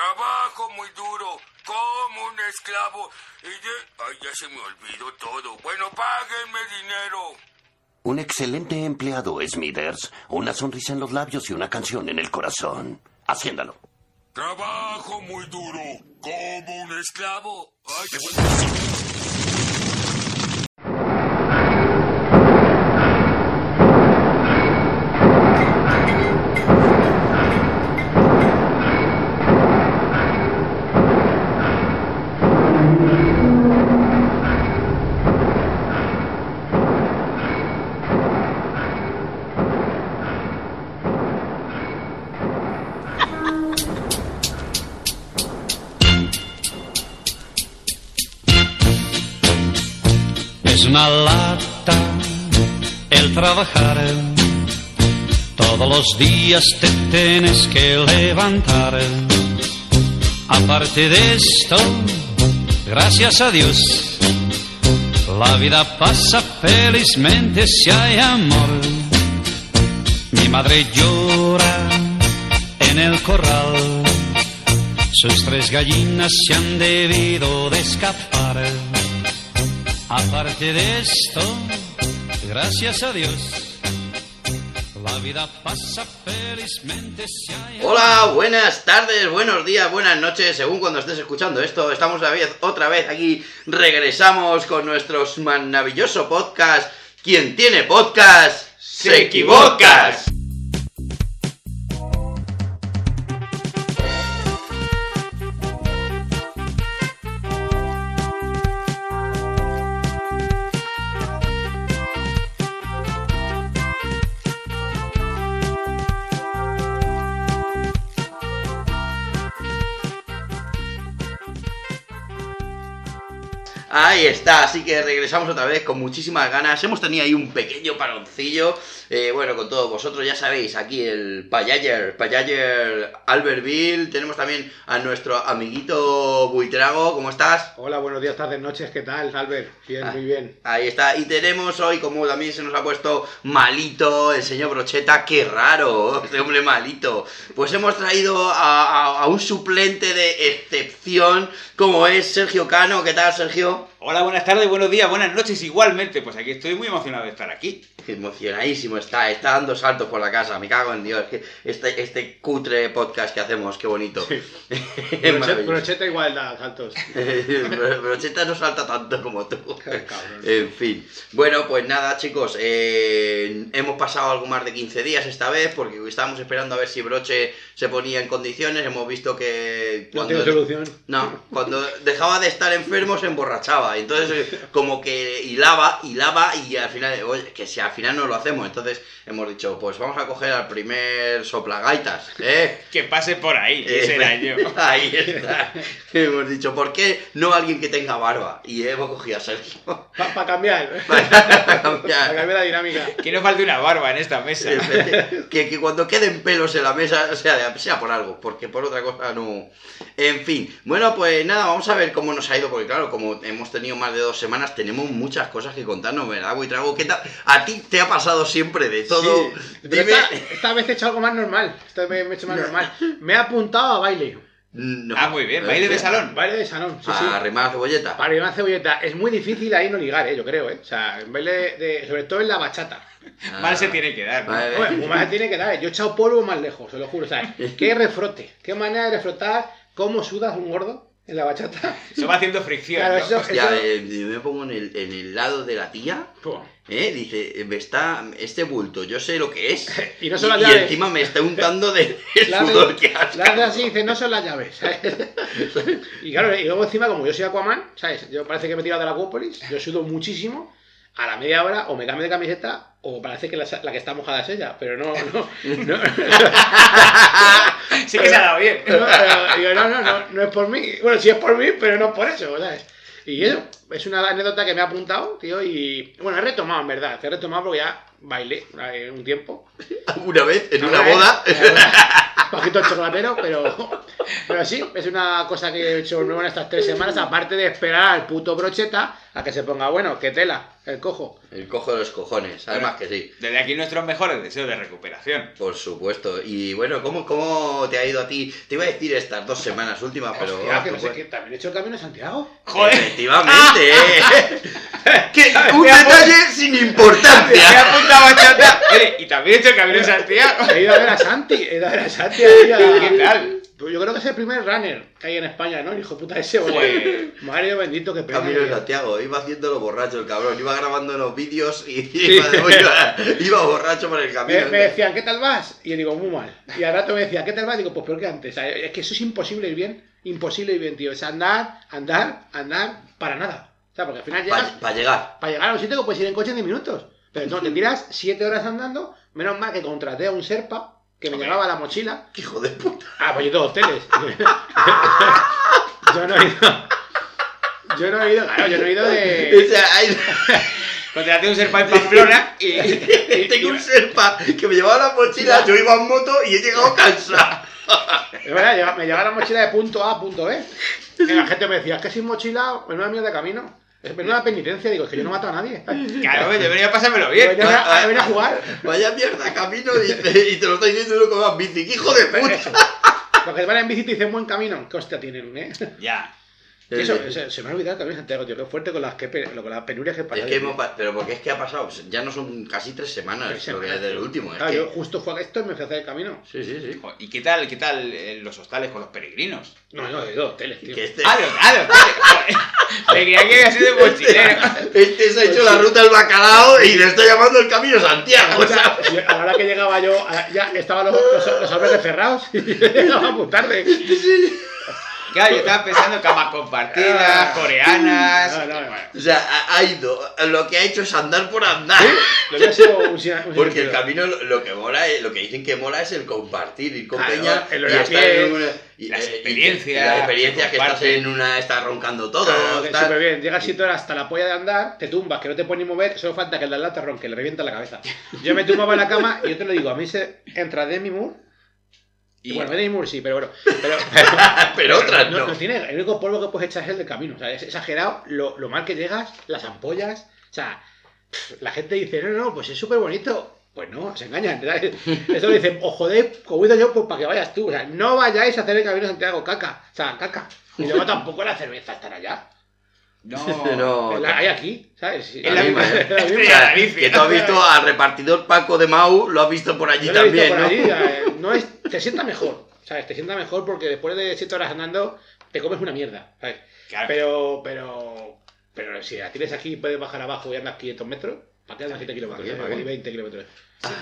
Trabajo muy duro, como un esclavo. Y de... Ay, ya se me olvidó todo. Bueno, páguenme dinero. Un excelente empleado, Smithers. Una sonrisa en los labios y una canción en el corazón. Haciéndalo. Trabajo muy duro, como un esclavo. Ay, el trabajar. Todos los días te tienes que levantar. Aparte de esto, gracias a Dios, la vida pasa felizmente si hay amor. Mi madre llora en el corral. Sus tres gallinas se han debido de escapar. Aparte de esto, gracias a Dios, la vida pasa felizmente si hay Hola, buenas tardes, buenos días, buenas noches, según cuando estés escuchando esto. Estamos otra vez, otra vez aquí, regresamos con nuestro maravilloso podcast. Quien tiene podcast, se equivocas. Ahí está, así que regresamos otra vez con muchísimas ganas. Hemos tenido ahí un pequeño paroncillo. Eh, bueno, con todos vosotros, ya sabéis, aquí el Payayer, Payayer Albertville. Tenemos también a nuestro amiguito Buitrago. ¿Cómo estás? Hola, buenos días, tardes, noches, ¿qué tal, Albert? Bien, Ah. muy bien. Ahí está. Y tenemos hoy, como también se nos ha puesto malito el señor Brocheta, qué raro, este hombre malito. Pues hemos traído a, a- a un suplente de excepción, como es Sergio Cano. ¿Qué tal, Sergio? Hola, buenas tardes, buenos días, buenas noches igualmente. Pues aquí estoy muy emocionado de estar aquí. Emocionadísimo está, está dando saltos por la casa, me cago en Dios. que Este, este cutre podcast que hacemos, qué bonito. Brocheta igual da saltos. Bro- Brocheta no salta tanto como tú. En fin. Bueno, pues nada, chicos. eh, hemos pasado algo más de 15 días esta vez porque estábamos esperando a ver si Broche se ponía en condiciones. Hemos visto que. No tiene solución. No, cuando dejaba de estar enfermo se emborrachaba. Entonces, eh, como que hilaba, hilaba y al final, oye, que si al final no lo hacemos. Entonces, hemos dicho, pues vamos a coger al primer soplagaitas, ¿eh? Que pase por ahí, Eh, ese era yo. Ahí está. Hemos dicho, ¿por qué no alguien que tenga barba? Y hemos cogido a Sergio. Para cambiar. Para cambiar la dinámica. Que no falte una barba en esta mesa. que, que cuando queden pelos en la mesa sea, sea por algo, porque por otra cosa no. En fin, bueno, pues nada, vamos a ver cómo nos ha ido, porque claro, como hemos tenido más de dos semanas, tenemos muchas cosas que contarnos, ¿verdad, Buitrago? ¿Qué tal? A ti te ha pasado siempre de todo. Dime. esta, esta vez he hecho algo más normal. Esta vez me he hecho más normal. Me he apuntado a baile. No. Ah, muy bien, baile de salón. Baile de salón, sí, sí. A arrimar la cebolleta. Para ir a una cebolleta. Es muy difícil ahí no ligar, eh, yo creo, eh. O sea, en baile de, de- sobre todo en la bachata. Ah. Mal se tiene que dar. más se tiene que dar. eh. Yo he echado polvo más lejos, se lo juro. O sea, qué refrote. Qué manera de refrotar. ¿Cómo sudas un gordo en la bachata? Se va haciendo fricción. Claro, ¿no? eso- Hostia, eh, yo me pongo en el, en el lado de la tía. ¿Eh? Dice, me está este bulto, yo sé lo que es. Y no son las y llaves. encima me está untando de el La sudor que has la hace así y dice, no son las llaves. ¿sabes? y claro, y luego encima, como yo soy Aquaman, ¿sabes? Yo parece que me he tirado de la Acuópolis, yo sudo muchísimo. A la media hora o me cambio de camiseta o parece que la, la que está mojada es ella, pero no, no. no, Sí que se ha dado bien. no, digo, no, no, no, no es por mí. Bueno, sí es por mí, pero no es por eso, ¿sabes? Y eso, es una anécdota que me ha apuntado, tío, y bueno, he retomado en verdad, he retomado porque ya bailé eh, un tiempo. Una vez en una vez, boda. Un poquito el chocolatero, pero, pero sí, es una cosa que he hecho nueva en estas tres semanas, aparte de esperar al puto brocheta a que se ponga bueno, que tela, el cojo. El cojo de los cojones, además que sí. Desde aquí nuestros mejores deseos de recuperación. Por supuesto. Y bueno, ¿cómo, ¿cómo te ha ido a ti? Te iba a decir estas dos semanas últimas, pero... Hostia, que no sé pues- qué, también he hecho el camino de Santiago. ¡Joder! Efectivamente. que un Me detalle sin Me importancia. apuntado. Oye, y también he hecho el camino de Santiago. He ido a ver a Santi, he ido a ver a Santi ahí a- ¿Qué tal? Pues yo creo que es el primer runner que hay en España, ¿no? El hijo de puta ese, oye. Joder. Mario bendito, que pena. Camino de que- Santiago, iba haciéndolo borracho el cabrón, iba grabando los vídeos y iba, iba- iba borracho por el camino. Me, me decían, ¿qué tal vas? Y yo digo, muy mal. Y al rato me decía, ¿qué tal vas? Digo, pues peor que antes. O sea, es que eso es imposible ir bien. Imposible ir bien, tío. Es andar, andar, andar, para nada. O sea, porque al final llegas, Para llegar. para llegar a un sitio que puedes ir en coche en 10 minutos. Pero no, te tiras 7 horas andando. Menos mal que contraté a un Serpa que me llevaba la mochila. ¡Qué hijo de puta! Ah, pues yo tengo hoteles. yo no he ido. Yo no he ido, claro, yo no he ido O de. sea, hay- Contraté un serpa en Pamplona y. tengo un serpa que me llevaba la mochila, yo iba en moto y he llegado cansado. Es verdad, me llevaba la mochila de punto A a punto B. Y la gente me decía, es que sin mochila, menuda mierda de camino. Es menuda penitencia, digo, es que yo no mato a nadie. Claro, yo venía a pasármelo bien. venía a, yo venía a jugar. Vaya mierda camino dice, y te lo está diciendo uno con más bici. ¡Qué hijo de puta! Los que van en bici te dicen buen camino. ¿Qué hostia tienen, eh? Ya. Y Eso, eso- se me ha olvidado también Santiago, tío. Qué fuerte con las, que, con las penurias que pasan. Es que hemos pero porque es que ha pasado, ya no son casi tres semanas, Tres lo que semanas, es del tío. último. Es Claro, que... yo justo fue a esto y me fui a hacer el camino. Sí, sí, sí. ¿Y qué tal, qué tal eh, los hostales con los peregrinos? No, no, he ido a hoteles, tío. Este, Ah, los ah, los. Me creía que había sido mochilero. este se ha hecho la ruta del bacalao y le está llamando el camino Santiago. O sea, yo- a la hora que llegaba yo, ya estaban los, los, los cerrados y llegaba muy tarde. Claro, yo estaba pensando en camas compartidas, Ah. coreanas. No, no, no. O sea, ha, ido, lo que ha hecho es andar por andar. Lo que ha sido un, un Porque el camino lo, lo que mola es, lo que dicen que mola es el compartir, ir con Claro, peña el y estar pie, en una, y, las eh, y- experiencias y la experiencia que estás en una, estás roncando todo. Claro, súper bien. Llegas siete horas hasta la polla de andar, te tumbas, que no te puedes ni mover, solo falta que el de al lado te ronque, le revienta la cabeza. Yo me tumbaba en la cama y yo te lo digo, a mí se entra Demi Moore. Y bueno, Demi Moore sí, pero bueno. Pero, pero otras no, no. no tiene, el único polvo que puedes echar es el del camino. O sea, es exagerado lo, lo mal que llegas, las ampollas. O sea, la gente dice, no, no, pues es súper bonito. Pues no, se engañan. ¿sabes? Eso lo dicen, o joder, como he ido yo, pues para que vayas tú. O sea, no vayáis a hacer el camino de Santiago, caca. O sea, caca. Y luego tampoco la cerveza estará allá. No. No, La hay aquí, ¿sabes? Es la misma. es la misma. que tú has visto al repartidor Paco de Mau, lo has visto por allí Yo también, por ¿no? allí, eh, no es, te sienta mejor, ¿sabes? Te sienta mejor porque después de 7 horas andando te comes una mierda, ¿sabes? Claro. Pero, pero, pero si la tienes aquí puedes bajar abajo y andas 500 metros, ¿para qué andas 7 kilómetros? ¿Para qué? eh? ¿Para qué? Y 20 kilómetros.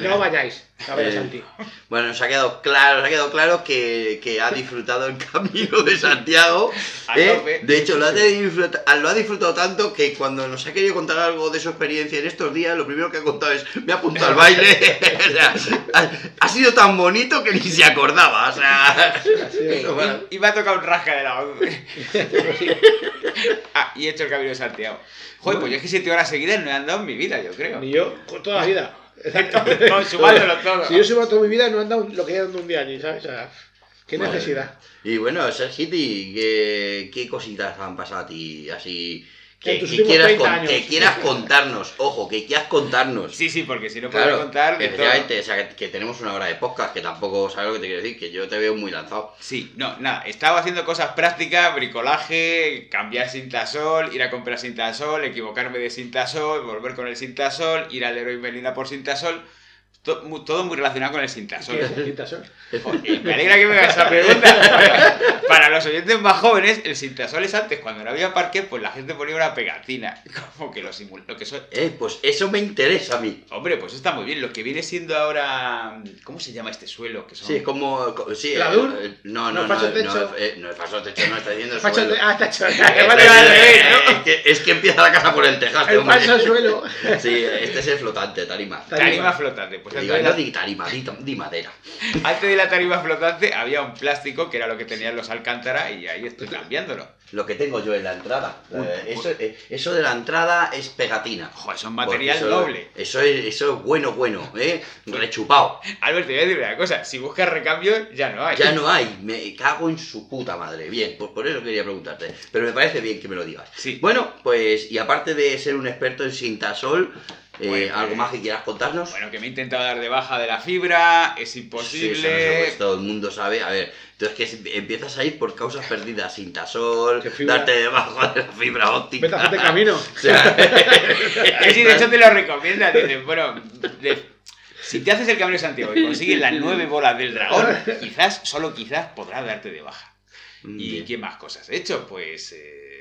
No vayáis a ver a Eh, Santi. Bueno, nos ha quedado claro, nos ha quedado claro que, que ha disfrutado el camino de Santiago. ¿eh? De hecho, lo ha, disfruta- lo ha disfrutado tanto que cuando nos ha querido contar algo de su experiencia en estos días, lo primero que ha contado es, me apunto al baile. o sea, ha, ha sido tan bonito que ni se acordaba. O sea, Y me ha tocado un rasca de la 11. ah, y he hecho el camino de Santiago. Joder, pues yo es que 7 horas seguidas no he andado en mi vida, yo creo. Ni yo, con toda la vida. Sumándolo todo. Si yo subo toda mi vida no he andado lo que he andado un día allí, ¿sabes? O sea, qué necesidad. Y bueno, Sergiti, ¿qué, ¿qué cositas han pasado a ti así? Que, quieras, 30 con- años. que quieras contarnos, ojo, que quieras contarnos. Sí, sí, porque si no puedo Claro, contar efectivamente, o sea, que, que tenemos una hora de podcast, que tampoco sabes lo que te quiero decir, que yo te veo muy lanzado. Sí, no, nada, estaba haciendo cosas prácticas, bricolaje, cambiar cintasol, ir a comprar cintasol, equivocarme de cintasol, volver con el cintasol, ir al Leroy Merlina por cintasol, to- todo muy relacionado con el cintasol. ¿Qué eh? Me alegra que me hagas esa pregunta. Para los oyentes más jóvenes, el cintasol es antes, cuando no había parque, pues la gente ponía una pegatina, como que lo simula, lo que son... Eh, pues eso me interesa a mí. Hombre, pues está muy bien. Lo que viene siendo ahora. ¿Cómo se llama este suelo? Que son... Sí, es como... co- Sí, ¿Pladur? eh, no, ¿No no, no, falso no, techo? eh, no, el falso techo no está diciendo el suelo. Ah, está hecho. Eh, vale, eh, vale, eh, ¿no? es, que, es que empieza la casa por el tejado, El falso suelo. Sí, este es el flotante, tarima. Tarima flotante. Pues Que antes diga, de, no di tarima, di, di madera. la, antes de la tarima flotante había un plástico que era lo que tenían los Alcántara y ahí estoy cambiándolo. Lo que tengo yo en la entrada. Eh, eso, eh, eso de la entrada es pegatina. Joder, eso es Porque material eso- doble. Eso es, eso es bueno, bueno, ¿eh? Rechupado. Albert, te voy a decir una cosa. Si buscas recambio, ya no hay. Ya no hay, me cago en su puta madre. Bien, pues por eso quería preguntarte. Pero me parece bien que me lo digas. Sí. Bueno, pues, y aparte de ser un experto en Sintasol, eh, Bueno, ¿algo pues, más que quieras contarnos? Bueno, que me he intentado dar de baja de la fibra, es Sí, imposible. eso no sé, pues todo el mundo sabe. A ver, entonces que si- empiezas a ir por causas perdidas, Sintasol, ¿Qué fibra? darte debajo de la fibra óptica. Vete a hacerte camino. O sea, Que sí, de hecho te lo recomienda. Dices, bueno, de- si te haces el camino de Santiago y consigues las nueve bolas del dragón, quizás, solo quizás, podrás darte de baja. ¿Y Bien. qué más cosas he hecho? Pues eh,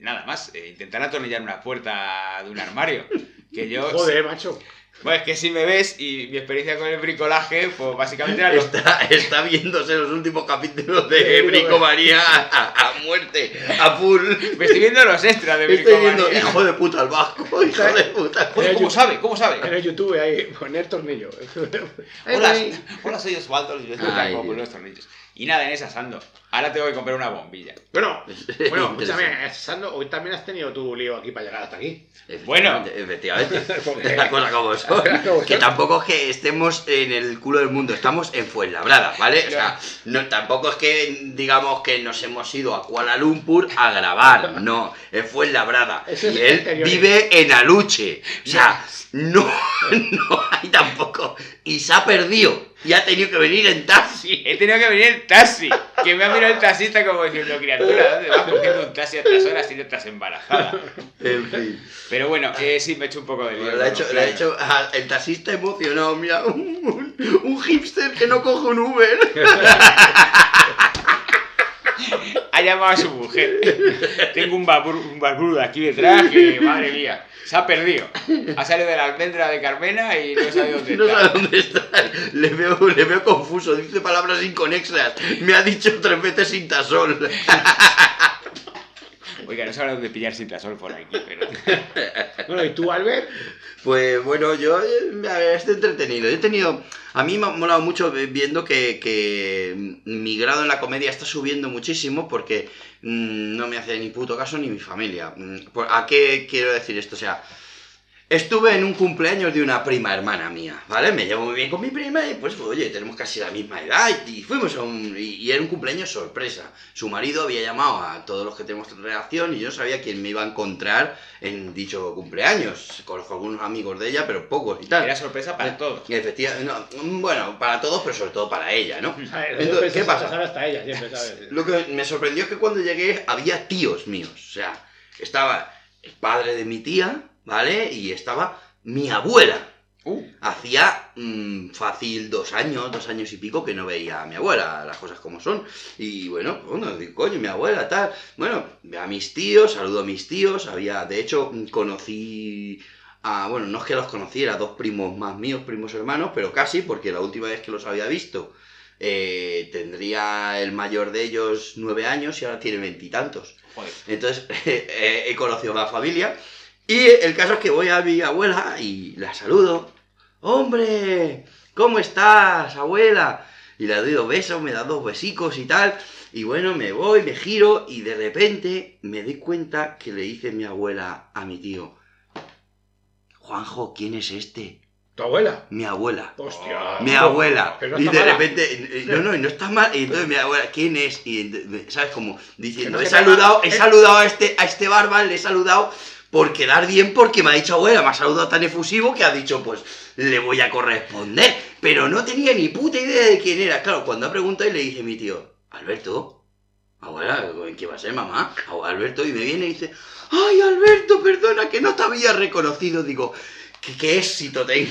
nada más, eh, intentar atornillar una puerta de un armario. Que yo. Joder, macho. Bueno, es que si me ves y mi experiencia con el bricolaje, pues básicamente era Está, está viéndose los últimos capítulos de Bricomanía a, a muerte, a full. Me estoy viendo los extras de Estoy viendo, bricomanía. hijo de puta, al vasco, hijo de puta. Joder, ¿Cómo sabe? ¿Cómo sabe? En el YouTube ahí, poner tornillo. Hola, hola, soy Osvaldo y yo estoy Ay, Dios. los tornillos. Y nada, en esas ando. Ahora tengo que comprar una bombilla. Bueno, bueno, escúchame, Sando, hoy también has tenido tu lío aquí para llegar hasta aquí. Bueno. efectivamente. Porque- La cosa como son. Que tampoco es que estemos en el culo del mundo, estamos en Fuenlabrada, ¿vale? O sea, no, tampoco es que digamos que nos hemos ido a Kuala Lumpur a grabar, no, es Fuenlabrada. Es Y él vive en Aluche. O sea, no, no hay tampoco. Y se ha perdido. Y ha tenido que venir en taxi. He tenido que venir en taxi. Que me ha mirado el taxista como diciendo, criatura, ¿dónde vas cogiendo un taxi a estas horas si no estás embarazada? En fin. Pero bueno, eh, sí, me he hecho un poco de lío. Bueno, le ha con hecho, hecho a- el taxista emocionado, mira, un, un- un hipster que no coge un Uber. Ha llamado a su mujer. Tengo un, un barbudo aquí detrás que, madre mía, se ha perdido. Ha salido de la almendra de Carmena y no sabe dónde No está. sabe dónde está. Le veo, le veo confuso, dice palabras inconexas. Me ha dicho tres veces Sintasol. Oiga, no sabe dónde pillar cintasol por aquí, pero... Bueno, ¿y tú, Albert? Pues bueno, yo eh, a ver, estoy entretenido. Yo he tenido. A mí me ha molado mucho viendo que, que mi grado en la comedia está subiendo muchísimo porque mm, no me hace ni puto caso ni mi familia. Mm, por- ¿A qué quiero decir esto? O sea, estuve en un cumpleaños de una prima hermana mía, ¿vale? Me llevo muy bien con mi prima y pues, oye, tenemos casi la misma edad y, fuimos a un... Y, y era un cumpleaños sorpresa. Su marido había llamado a todos los que tenemos relación y yo sabía quién me iba a encontrar en dicho cumpleaños. Conozco algunos amigos de ella, pero pocos y tal. Era sorpresa para todos. Efectivamente, no, bueno, para todos, pero sobre todo para ella, ¿no? Entonces, ¿qué pasa? hasta ella, siempre, ¿sabes? Lo que me sorprendió es que cuando llegué había tíos míos. O sea, estaba el padre de mi tía, ¿vale? Y estaba mi abuela. Uh, Hacía mm, fácil dos años, dos años y pico que no veía a mi abuela, las cosas como son. Y bueno, bueno, coño, mi abuela, tal. Bueno, a mis tíos, saludo a mis tíos. Había, de hecho, mm, conocí a, bueno, no es que los conociera, dos primos más míos, primos hermanos, pero casi, porque la última vez que los había visto eh, tendría el mayor de ellos nueve años y ahora tiene veintitantos. Entonces eh, he conocido a la familia. Y el caso es que voy a mi abuela y la saludo. ¡Hombre! ¿Cómo estás, abuela? Y le doy dos besos, me da dos besicos y tal. Y bueno, me voy, me giro y de repente me doy cuenta que le dice mi abuela a mi tío. Juanjo, ¿quién es este? ¿Tu abuela? Mi abuela. Hostia. Mi abuela. No y de mala. repente, eh, no, no, y no está mal. Y entonces mi abuela, ¿quién es? Y ¿sabes? Como diciendo, no he saludado, he eh. saludado a este, a este barba, le he saludado por quedar bien porque me ha dicho abuela, me ha saludado tan efusivo que ha dicho, pues le voy a corresponder. Pero no tenía ni puta idea de quién era. Claro, cuando ha preguntado y le dije a mi tío, Alberto, abuela, ¿qué va a ser mamá? Alberto, y me viene y dice, ay Alberto, perdona que no te había reconocido. Digo, ¿qué, qué éxito tengo?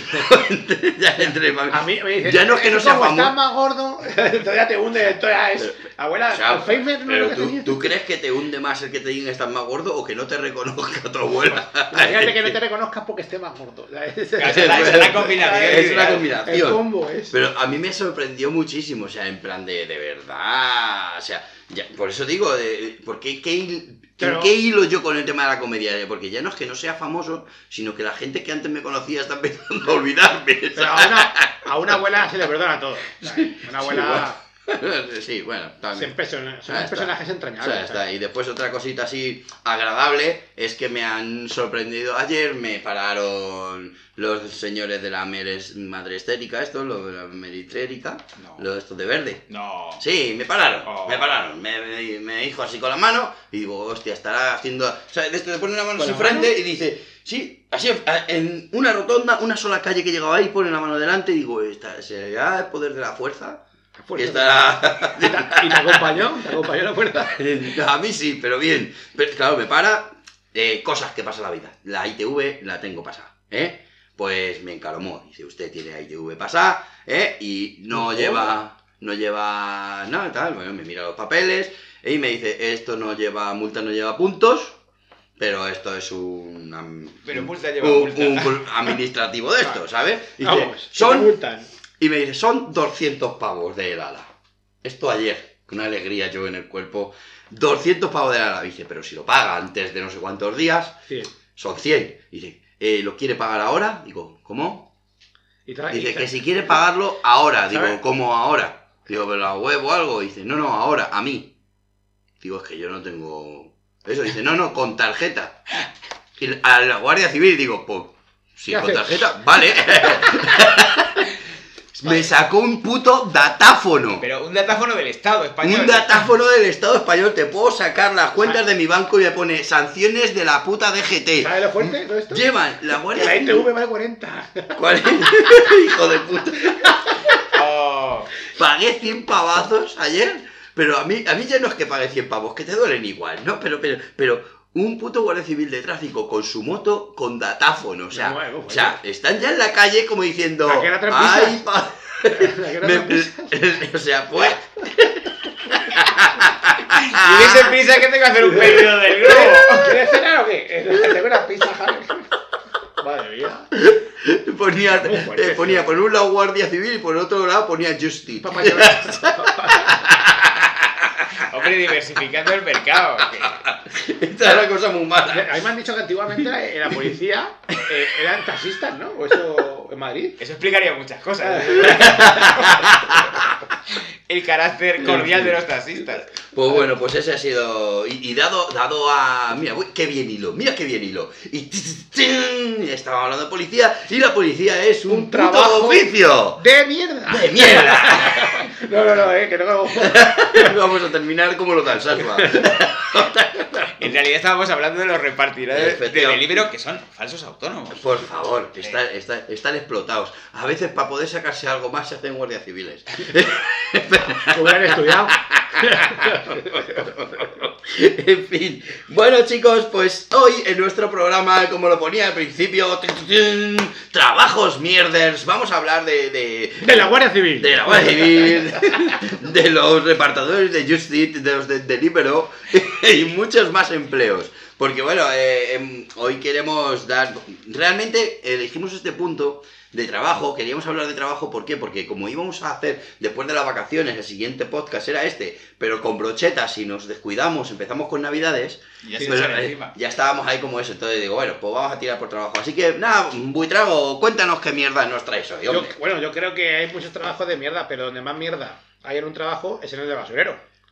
ya entre. A mí me dice, Ya no es que no sea famoso. estás más gordo, todavía te hunde, todavía es... Abuela, O sea, Alzheimer no pero tú. ¿tú crees que te hunde más el que te digan que estás más gordo o que no te reconozca tu abuela? Imagínate que no te reconozcas porque esté más gordo. Es la, esa es la combinación. Es una combinación. El combo es. Pero a mí me sorprendió muchísimo, o sea, en plan de, de verdad, o sea, ya- por eso digo, de, ¿por qué, Pero- ¿en qué hilo yo con el tema de la comedia? Porque ya no es que no sea famoso, sino que la gente que antes me conocía está empezando a olvidarme. Pero a una, a una abuela se le perdona todo. ¿sabes? Una abuela... sí, bueno, también. Son, person- son Ah, está. personajes O entrañables. sea, está. ¿sabes? Y después otra cosita así agradable es que me han sorprendido. Ayer me pararon los señores de la meres- madre estética, esto, lo de la meritérica, No. lo de esto de verde. No. Sí, me pararon, Oh. me pararon. Me, me, me dijo así con la mano y digo, hostia, estará haciendo. O sea, de esto te pone una mano ¿Con en su frente mano? y dice, sí, así en una rotonda, una sola calle que llegaba ahí, pone la mano delante y digo, ¿esta será el poder de la fuerza? Y estará. ¿Y te, y te acompañó? ¿Te acompañó a la puerta? A mí sí, pero bien. Pero, claro, me para eh, cosas que pasa en la vida. La ITV la tengo pasada, ¿eh? Pues me encaromó. Dice, usted tiene ITV pasada, ¿eh? Y no lleva... No lleva nada, tal. Bueno, me mira los papeles y me dice, esto no lleva multa, no lleva puntos, pero esto es un... am- Pero multa lleva un- multa. un cul- administrativo de esto, ¿sabes? Dice, Vamos, son multan. Y me dice, son 200 pavos de helada. Esto ayer, con una alegría yo en el cuerpo. 200 pavos de helada. Dice, pero si lo paga antes de no sé cuántos días, son 100. Dice, "Eh, ¿lo quiere pagar ahora? Digo, ¿cómo? Y Dice y que si quiere pagarlo ahora. Digo. ¿cómo ahora? Digo, ¿pero la web o algo? Dice, no, no, ahora, a mí. Digo, es que yo no tengo... Eso, dice, no, no, con tarjeta. Y a la Guardia Civil digo, pues, si ¿Qué con tarjeta, vale. Me sacó un puto datáfono. Pero un datáfono del Estado español. Un datáfono del Estado español. Te puedo sacar las cuentas de mi banco y me pone sanciones de la puta DGT. ¿Sabes lo fuerte todo esto? Llevan la Que Guardia la Civil. ITV vale 40. ¿Cuál es? Hijo de puta. Oh, Pagué 100 pavazos ayer, pero a mí, a mí ya no es que pague 100 pavos, que te duelen igual, ¿no? Pero, pero, pero un puto guardia civil de tráfico con su moto con datáfono, o sea, No, bueno, o sea, están ya en la calle como diciendo, ¿A qué ay, pa- me- pisas. o sea, pues, y ese prisa que tengo que hacer un pedido del globo. ¿Quieres cenar o qué? Tengo una pizza, Javi. Madre mía. ponía, eh, ponía por un lado guardia civil y por otro lado ponía justice. Papá, Hombre, diversificando el mercado. Esta es la cosa muy mala. A mí me han dicho que antiguamente en la policía eh, eran taxistas, ¿no? O eso en Madrid. Eso explicaría muchas cosas. el carácter cordial de los taxistas. Pues bueno, pues ese ha sido. Y, y dado, dado a. Mira, uy, qué bien hilo, mira qué bien hilo. Y, t- t- tin, y estábamos hablando de policía, y la policía es un, Un trabajo oficio. ¡De mierda! ¡De mierda! No, no, no, eh, que no. Vamos a terminar como lo del Sasua. En realidad estábamos hablando de los repartidores de. Deliveroo que son falsos autónomos. Por favor, está- está- están explotados. A veces para poder sacarse algo más se hacen guardias civiles. Hubieran estudiado. en fin. Bueno, chicos, pues hoy en nuestro programa, como lo ponía al principio, trabajos mierders, vamos a hablar de, de, De la Guardia Civil. de la Guardia Civil, de los repartidores de Just Eat, de los de Deliveroo y muchos más empleos. Porque bueno, eh, em, hoy queremos dar... Realmente elegimos este punto de trabajo, queríamos hablar de trabajo, ¿por qué? Porque como íbamos a hacer después de las vacaciones, el siguiente podcast era este, pero con brochetas y nos descuidamos, empezamos con navidades, Y ya pues, eh, ya estábamos ahí como eso, entonces digo, bueno, pues vamos a tirar por trabajo. Así que nada, Buitrago, cuéntanos qué mierda nos traes hoy, Yo- bueno, yo creo que hay muchos trabajos de mierda, pero donde más mierda hay en un trabajo es en el de basurero.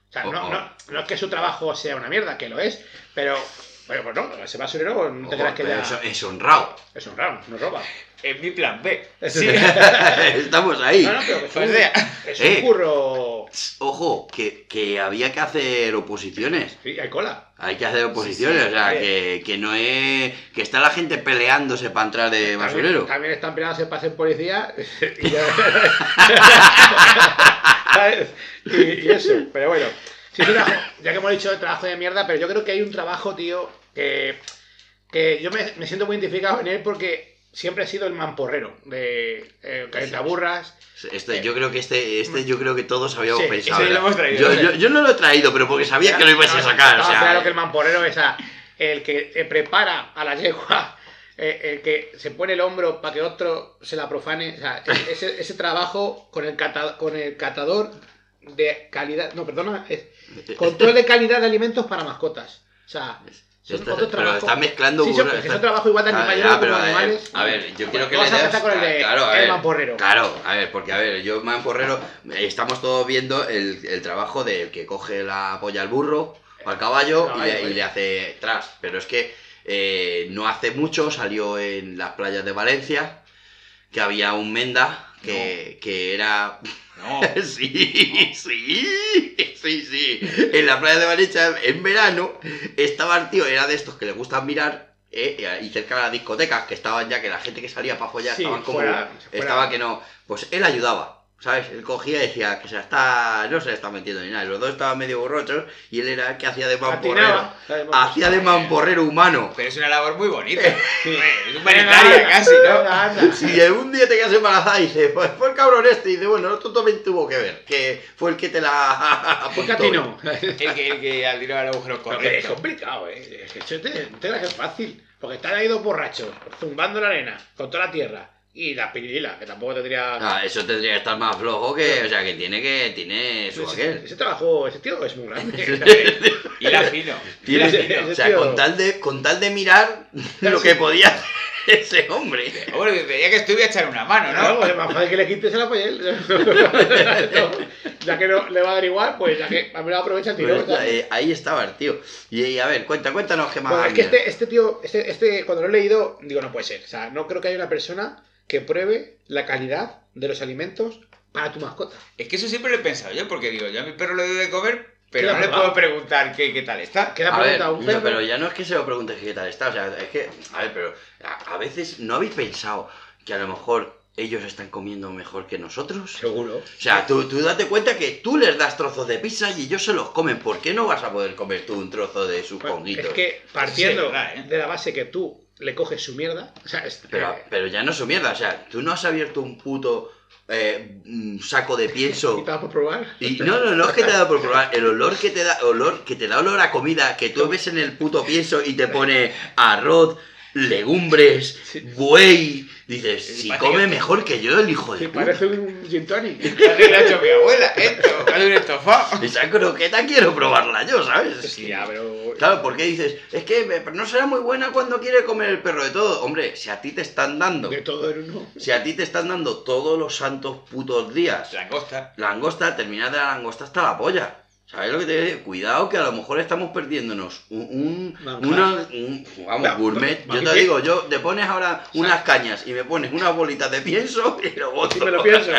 O sea, no, no, no es que su trabajo sea una mierda, que lo es, pero, bueno, pues no, ese basurero no te Ojo, creas que ya eso es honrado. es round, no roba. Es mi plan B. Sí. es- Estamos ahí. No, no, pero que es Pues un, es Eh. un curro. Ojo, que, que había que hacer oposiciones. Sí, hay cola. Hay que hacer oposiciones, Sí, sí, o sea, eh. que, que no es... Que está la gente peleándose para entrar de También, basurero. también están peleándose para ser policía. y. Y- y eso, pero bueno. Sí, es un trabajo- ya que hemos dicho el trabajo de mierda, pero yo creo que hay un trabajo, tío, que, que yo me, me siento muy identificado en él porque siempre he sido el mamporrero de eh, calientaburras. Este, yo creo que este, este yo creo que todos habíamos Sí, pensado. ese lo ¿verdad? hemos traído, yo, ¿no? yo, yo no lo he traído, pero porque sabía que lo ibas a sacar. o Estaba sea, claro que el mamporero es a- el que eh, prepara a la yegua, eh, el que se pone el hombro para que otro se la profane. O sea, ese, ese trabajo con el, cata- con el catador de calidad. No, perdona, es control de calidad de alimentos para mascotas. O sea, Son otros pero trabajos. está mezclando Sí, uno- es que está- son trabajos igual de Ah, animales ya, como pero, a ver, animales. A ver, yo quiero que Vamos le des- con el de claro, a el ver, mamporrero. Claro, a ver, porque a ver, yo mamporrero, estamos todos viendo el, el trabajo del que coge la polla al burro, al caballo, y, pues. le hace tras. Pero es que eh, no hace mucho salió en las playas de Valencia que había un menda que, que era No. Sí, sí, sí, sí. En la playa de Valencia, en verano, estaba el tío, era de estos que le gustan mirar, eh, y cerca de las discotecas, que estaban ya, que la gente que salía para follar Sí, estaban como. fuera, fuera. Estaba que no. Pues él ayudaba. ¿Sabes? Él cogía y decía que se está. No se le está metiendo ni nada. Los dos estaban medio borrachos y él era el que hacía de mamporrero. Hacía de mamporrero humano. Pero es una labor muy bonita. Sí. Es humanitaria casi, ¿no? Si un día te quedas embarazada y dice, pues fue el cabrón este, y dice, bueno, esto también tuvo que ver, que fue el que te la ¿Por qué a apuntó. ti no? El que, el que al tiro al agujero que es correcto. complicado, ¿eh? Es que te, que es fácil. Porque están ahí dos borrachos, zumbando la arena, con toda la tierra. Y la pirilila, que tampoco tendría... Ah, eso tendría que estar más flojo que, o sea, que tiene que, tiene su ese, aquel. ese trabajo, ese tío es muy grande. Y la fino. Tiene- ese o sea, tío- con tal de, con tal de mirar lo que podía hacer ese hombre. Hombre, veía que voy a echar una mano, Claro, ¿no? pues es más fácil que le quites el apoyo. ya que no le va a dar igual, pues ya que a mí lo aprovecha el Pues, tirón. eh, ahí estaba el tío. Y, y, a ver, cuenta, cuéntanos qué más. Bueno, es que este, este tío, este, este, cuando lo he leído, digo, no puede ser. O sea, no creo que haya una persona que pruebe la calidad de los alimentos para tu mascota. Es que eso siempre lo he pensado yo, porque digo, yo a mi perro le doy de comer, pero no le puedo preguntar qué, qué tal está. Queda A ver, pregunta a un no, perro. pero ya no es que se lo preguntes qué tal está, o sea, es que, a ver, pero a, a veces no habéis pensado que a lo mejor ellos están comiendo mejor que nosotros. Seguro. O sea, tú, tú date cuenta que tú les das trozos de pizza y ellos se los comen. ¿Por qué no vas a poder comer tú un trozo de sus Pues, es que partiendo Sí, es verdad, ¿eh? de la base que tú le coges su mierda, o sea, es- Pero, eh, pero ya no es su mierda, o sea, tú no has abierto un puto eh, mm, saco de ¿y pienso. te vas por probar? Y no, no, no es que te da por probar, el olor que te da, olor, que te da olor a comida, que tú ves en el puto pienso y te pone arroz, legumbres, buey. Dices, si parece come que- mejor que yo, el hijo de Sí, puta. parece un gin tonic. Así le ha hecho mi abuela, esto, hace un estofado. Esa croqueta quiero probarla yo, ¿sabes? Sí, ya, pero... Claro, porque dices, es que me- pero no será muy buena cuando quiere comer el perro de todo. Hombre, si a ti te están dando, De todo en uno. si a ti te están dando todos los santos putos días Langosta. langosta, terminar de la langosta hasta la polla. ¿Sabes lo que te digo? Cuidado que a lo mejor estamos perdiéndonos un, un, una- un- vamos, La- gourmet. Yo te digo, yo te pones ahora unas cañas y me pones unas bolitas de pienso y luego Y me lo pienso.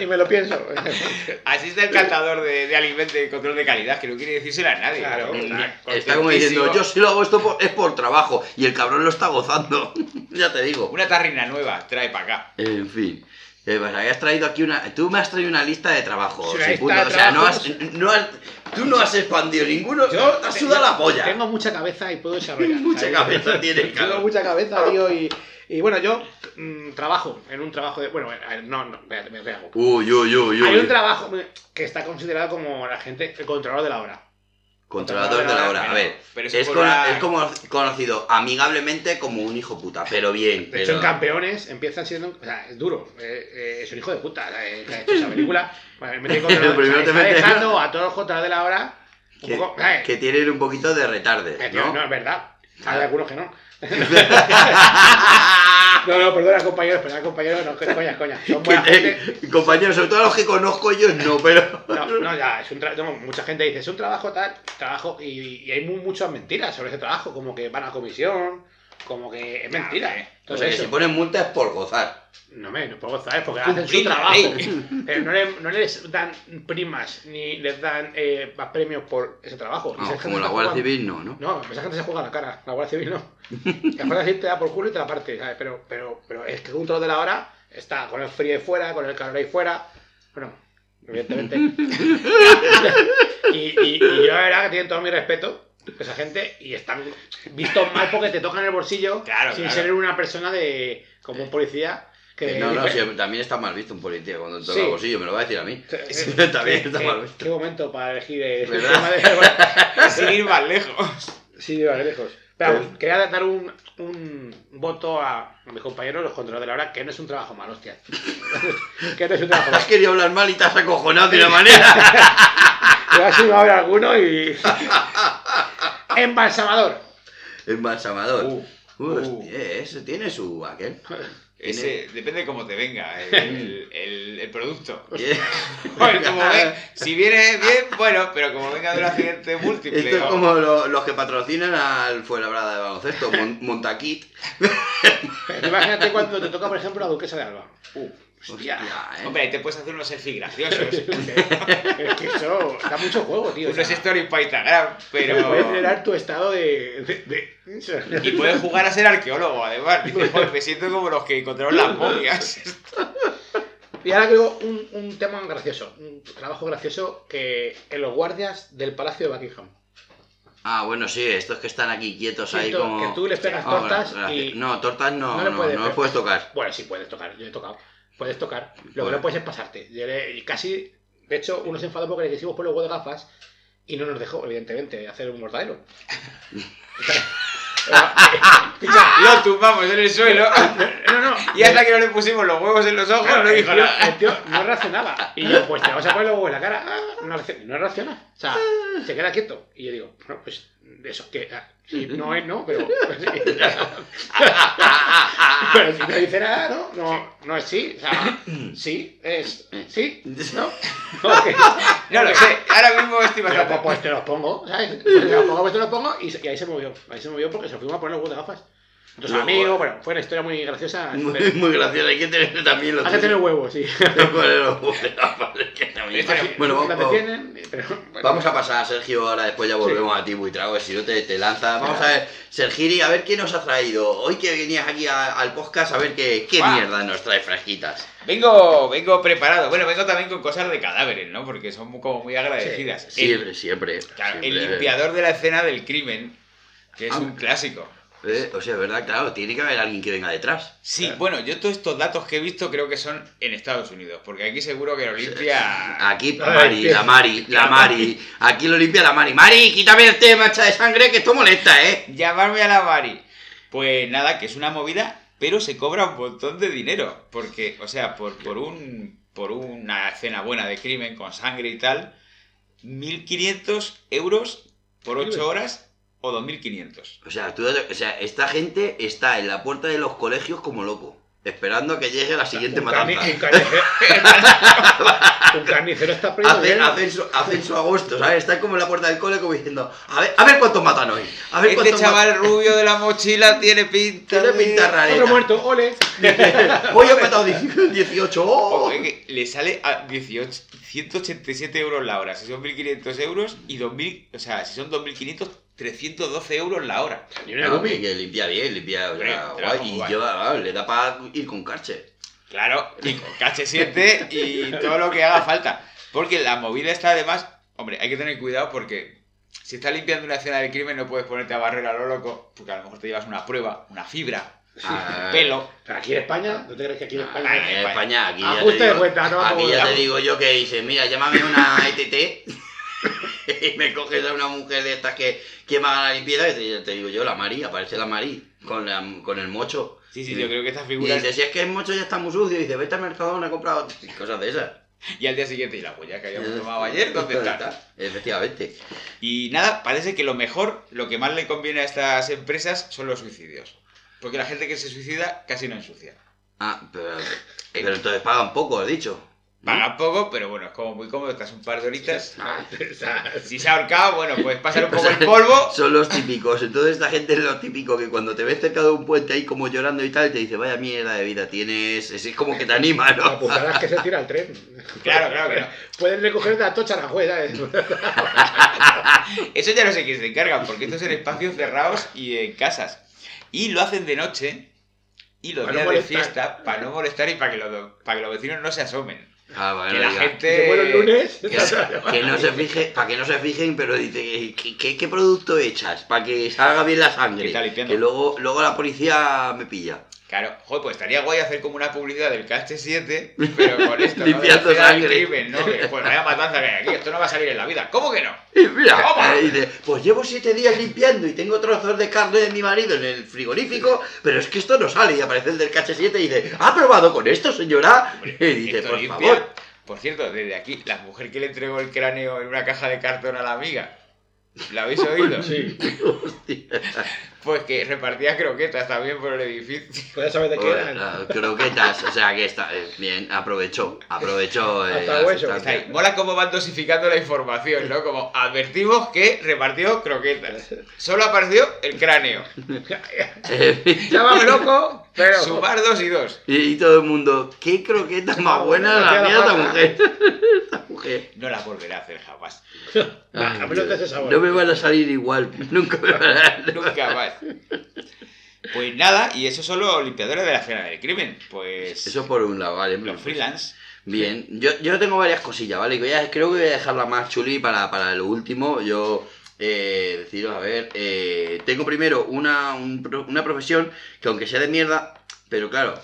Y me lo pienso. Así está el catador de, de alimentos y control de calidad, que no quiere decírselo a nadie. Claro. Está Está como diciendo, yo si lo hago esto por- es por trabajo y el cabrón lo está gozando. ya te digo. Una tarrina nueva, trae para acá. En fin. Eh, pues habías traído aquí una. Tú me has traído una lista de trabajos. Sí, una y lista punto. de O sea, no has, trabajos. no has- Tú no has expandido ninguno. Yo te has sudado la polla. Tengo mucha cabeza y puedo desarrollar. Mucha cabeza tiene, Tengo claro. mucha cabeza, tío, y, y bueno, yo mm, trabajo en un trabajo de... Bueno, eh, no, no, espérate, me pego. Uy, uy, uy, uy. Hay un trabajo que está considerado como la gente, el controlador de la hora. Controlador de la hora. A ver. Pero Es, la- es como conocido amigablemente como un hijo puta, pero bien. De hecho, pero- en campeones empiezan siendo. O sea, es duro. eh, eh, es un hijo de puta eh, que ha hecho esa película. Bueno, mete controlador, Primero o sea, te está dejando a todos los controladores de la hora. Un que, poco. ¿sabes? que tienen un poquito de retarde, Eh, tío, ¿no? no, es verdad. Hay algunos que no. No, no, perdona, compañeros, perdona, compañeros, no, que coña, coña. Son buena te- gente. compañeros, sobre todo los que conozco yo, no, pero. No, no, ya, es un tra- no, mucha gente dice, es un trabajo tal, trabajo, y, y hay mu- muchas mentiras sobre ese trabajo, como que van a comisión, como que es mentira. hombre. O sea, Entonces, que eso, si ponen multa es por gozar. no me, no puedo gozar, porque Cumplir hacen su trabajo. Pero no, le- no les dan primas, ni les dan eh, más premios por ese trabajo. No, como la Guardia jugando- Civil, no, ¿no? No, esa gente se juega la cara, la Guardia Civil no. La Guardia Civil te da por culo y te la parte, ¿sabes? Pero, pero, pero es que un trozo de la hora está con el frío ahí fuera, con el calor ahí fuera. Bueno, evidentemente. y, y, y yo la verdad que tienen todo mi respeto, esa gente, y están vistos mal porque te tocan el bolsillo Claro, sin claro. ser una persona de. como un policía. Que no, no, sí, también está mal visto un policía cuando te toca Sí. el bolsillo, me lo va a decir a mí. Eh, también qué- está mal visto. Qué momento para elegir el tema de. Sin ir más lejos. Sí, de lejos. Pero Pues- quería dar un, un voto a, a mis compañeros, los controladores de la hora, que no es un trabajo malo, hostia. que no es un trabajo Has malo. querido hablar mal y te has acojonado de una manera. Te va a haber alguno y. Embalsamador. Embalsamador. Uh, Hostia, ese tiene su aquel. Ese, depende de cómo te venga el, el- el producto. Joder, como ven, si viene bien, bueno, pero como venga de un accidente múltiple. Esto es o- como lo- los que patrocinan al Fuenlabrada de baloncesto, Mon- Montaquit. Imagínate cuando te toca, por ejemplo, la duquesa de Alba. Uh, Hostia. ¿eh? Hombre, ahí te puedes hacer unos selfies graciosos. Es que eso da mucho juego, tío. o unos sea, stories para Instagram, Puedes pero. generar tu estado de. de, de- Y puedes jugar a ser arqueólogo, además. Dices, "Joder, me siento como los que encontraron las momias. Y ahora creo un, un tema gracioso, un trabajo gracioso que en los guardias del Palacio de Buckingham. Ah, bueno, sí, estos que están aquí quietos Sí, ahí como... que tú les pegas tortas y- No, tortas no, No no, le no, puedes les pegar. puedes tocar. Bueno, sí puedes tocar, yo he tocado. Puedes tocar. Lo que no puedes es pasarte. Y casi, de hecho, uno se enfadó porque le quisimos poner el huevo de gafas y no nos dejó, evidentemente, hacer un mortadelo. Lo tumbamos en el suelo. no, no. Y hasta que no le pusimos los huevos en los ojos, no dijo nada. el tío no reaccionaba. Y yo, pues te vas a poner los huevos en la cara. Ah, no, reacciona, no reacciona. O sea, se queda quieto. Y yo digo, bueno, pues eso que. Ah, no es, no, pero. pero si no dice nada, no, no, no es sí. O sea, sí, es. Sí, no. Ok. No lo sé, ahora mismo estoy bastante. pues, pues te los pongo, ¿sabes? Pues te los pongo, pues te los pongo y, y ahí se movió. Ahí se movió porque se fuimos a poner los huevos de gafas. Entonces, Luego- amigo, bueno, fue una historia muy graciosa. Muy, pero- muy gracioso, hay que tener también los Hay que tener huevos, sí. Los que Bueno, vamos, a pasar a Sergio ahora, después ya volvemos a ti, Buitrago, si no te, te lanza. Vamos a ver, Sergiri, a ver qué nos ha traído. Hoy que venías aquí a- al podcast, a ver qué, qué Va. mierda nos trae fresquitas. Vengo, vengo preparado. Bueno, vengo también con cosas de cadáveres, ¿no? Porque son como muy agradecidas. El- Siempre, siempre. claro, siempre. el limpiador de la escena del crimen, que es Ah. un clásico. Eh, o sea, es verdad, claro, tiene que haber alguien que venga detrás. Sí, bueno, yo todos estos datos que he visto creo que son en Estados Unidos, porque aquí seguro que lo limpia... Aquí, ver, Mari, la Mari, la Mari. Aquí lo limpia la Mari. Mari, quítame el tema, mancha de sangre, que esto molesta, ¿eh? Llamarme a la Mari. Pues nada, que es una movida, pero se cobra un montón de dinero. Porque, o sea, por, por un por una escena buena de crimen con sangre y tal, 1.500 euros por 8 horas o 2.500. O sea, tú, o sea, esta gente está en la puerta de los colegios como loco, esperando a que llegue la siguiente un, carni- matanza. un carnicero, un carnicero está Hacen, hacen, su, hacen su agosto, ¿sabes? Están como en la puerta del cole como diciendo, a ver, a ver cuántos matan hoy. A ver Este chaval rubio de la mochila tiene pinta Tiene de... pinta rara. Otro muerto, ole. Hoy he matado 18. ¡oh! Oye, le sale a 18, 187 euros la hora. Si son 1.500 euros y 2.000... O sea, si son 2.500, 312 euros la hora. Ni una No, gumi. que limpia bien, limpia. guay, y guay. yo, ah, le da para ir con carche. Claro, y con KH7 y todo lo que haga falta. Porque la movida está además... Hombre, hay que tener cuidado porque... Si estás limpiando una escena del crimen no puedes ponerte a barrer a lo loco, porque a lo mejor te llevas una prueba, una fibra, Ah, pelo. Pero aquí en España, ¿no te crees que aquí en España? Ah, En España, aquí ya te digo, cuenta, no aquí como- ya te digo yo que dice, mira, llámame una ETT y me coges a una mujer de estas que, que me haga la limpieza y te, te digo yo, la Mari, aparece la Mari con, la- con el mocho. Sí, sí, yo creo que estas Y figuras... dice, si es que el mocho ya está muy sucio, y dice, vete al Mercadona a comprar cosas de esas. Y al día siguiente, y la huella que habíamos tomado ayer, ¿dónde está? Efectivamente. Y nada, parece que lo mejor, lo que más le conviene a estas empresas son los suicidios. Porque la gente que se suicida casi no ensucia. Ah, pero, pero entonces pagan poco, has dicho. ¿No? Pagan poco, pero bueno, es como muy cómodo, estás un par de horitas. Ah, Si se ha ahorcado, bueno, pues pasar un poco el polvo. Son los típicos. Entonces esta gente es lo típico que cuando te ves cerca de un puente ahí como llorando y tal, te dice, vaya mierda de vida tienes. Es como que te anima, La ¿no? putada es que se tira el tren. Claro, claro no. Pueden recoger de la tocha a la juez, ¿sabes? Eso ya no sé quién se encarga, porque esto es en espacios cerrados y en casas. Y lo hacen de noche y los no días de fiesta para no molestar y para que, los, para que los vecinos no se asomen. Ah, bueno, que la gente... Que bueno el lunes. Que, que no se fije, para que no se fijen, pero dice, ¿qué, qué, qué producto echas? Para que salga bien la sangre. Que luego, luego la policía me pilla. Claro, joder, pues estaría guay hacer como una publicidad del KH7, pero con esto, ¿no? Limpiando De sangre. crimen, ¿no? Que, pues vaya matanza que hay aquí, esto no va a salir en la vida. ¿Cómo que no? Y mira, eh, dice, pues llevo siete días limpiando y tengo trozos de carne de mi marido en el frigorífico, pero es que esto no sale. Y aparece el del KH7 y dice, ¿ha probado con esto, señora? Y dice, por limpia. favor. Por cierto, desde aquí, la mujer que le entregó el cráneo en una caja de cartón a la amiga. ¿La habéis oído? Sí. Hostia. Pues que repartía croquetas también por el edificio. Pues ya sabes de qué Pues, eran. croquetas, o sea que está eh, bien, aprovechó, aprovechó. eh, Hasta. Ahí, Mola cómo van dosificando la información, ¿no? Como advertimos que repartió croquetas. Solo apareció el cráneo. Llámame loco, pero. Sumar dos y dos. y, y todo el mundo, qué croqueta más buena la mía esta mujer. Esta mujer. No la volverá a hacer jamás. Nah, a mí no te hace sabor. No me van a salir igual, nunca me van a Nunca más. Pues nada, y esos son los limpiadores de la escena del crimen. Pues Eso por un lado, vale. los freelance. Bien, yo, yo tengo varias cosillas, ¿vale? Que creo que voy a dejarla más chuli para, para lo último. Yo, eh, deciros, a ver, eh, tengo primero una, una profesión que aunque sea de mierda, pero claro,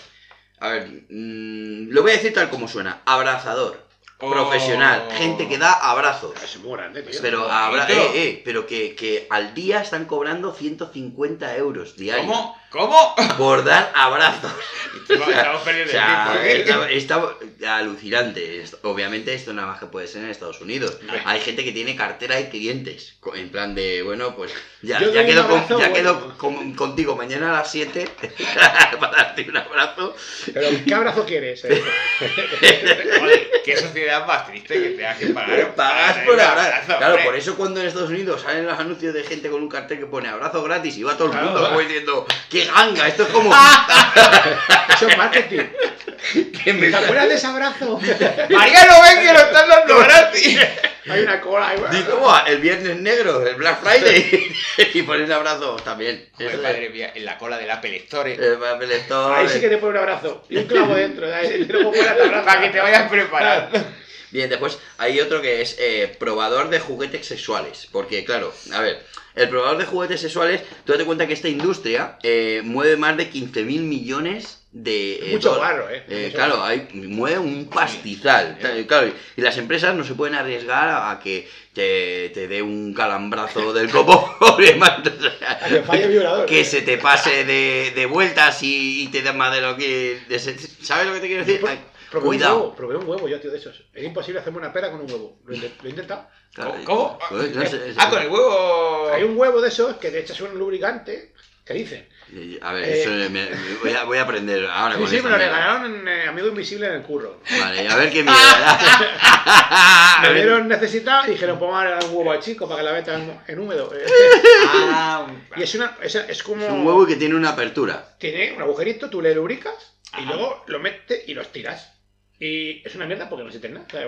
a ver, mm, lo voy a decir tal como suena, abrazador, Oh. profesional, gente que da abrazos. Es muy grande, tío. Pero, abra- eh, eh, pero que, que al día están cobrando 150 euros diarios ¿Cómo? ¿Cómo? por dar abrazos. Estamos O perdiendo sea, el tiempo, ¿eh? está, está alucinante. Obviamente esto nada más que puede ser en Estados Unidos. Hay gente que tiene cartera de clientes. co- En plan de, bueno, pues ya, ya quedo, con- ya bueno. quedo con- contigo mañana a las 7 para darte un abrazo. Pero, ¿qué abrazo quieres? eh? Qué sociedad más triste que tengas que pagar. Pagas por un abrazo. Claro, hombre. por eso cuando en Estados Unidos salen los anuncios de gente con un cartel que pone abrazo gratis y va todo el Claro. mundo como diciendo, ¡qué ganga! Esto es como... Eso es marketing. que me- ¿Te acuerdas de ese abrazo? Mariano, ven que lo están dando gratis. Hay una cola ahí. Dice, "Buah, el viernes negro, el Black Friday. y ponen un abrazo también. Joder, Eso madre mía, en la cola del Apple Store. El papel Store. Ahí sí que te pone un abrazo. Y un clavo dentro. Para que te vayas preparando. Bien, después hay otro que es eh, probador de juguetes sexuales. Porque, claro, a ver, el probador de juguetes sexuales, tú date cuenta que esta industria eh, mueve más de 15 mil millones de... eh, Mucho barro, ¿eh? Eh, Mucho claro, hay, mueve un pastizal. Sí. Claro, y las empresas no se pueden arriesgar a, a que te, te dé un calambrazo del copo. A que falle que se te pase de, de vueltas y, y te da más de lo que... de ¿Sabes lo que te quiero decir? Ay, Probé un cuidado. huevo, probé un huevo yo, tío, de esos. Es imposible hacerme una pera con un huevo. Lo, he intentado. Claro, ¿Cómo? pues, no sé, Ah, con el huevo. Hay un huevo de esos que te echas un lubricante. ¿Qué dicen? A ver, Eh, eso me- me- voy, a, voy a aprender ahora Sí, con sí, me lo regalaron en eh, Amigo Invisible en el curro. Vale, a ver qué mierda. Me vieron necesitado y dijeron, dar un huevo al chico para que la meta en, en húmedo. Ah, y es una, es, es como... Es un huevo que tiene una apertura. Tiene un agujerito, tú le lubricas y Ajá. luego lo metes y los tiras. Y es una mierda porque no sientes nada. O sea,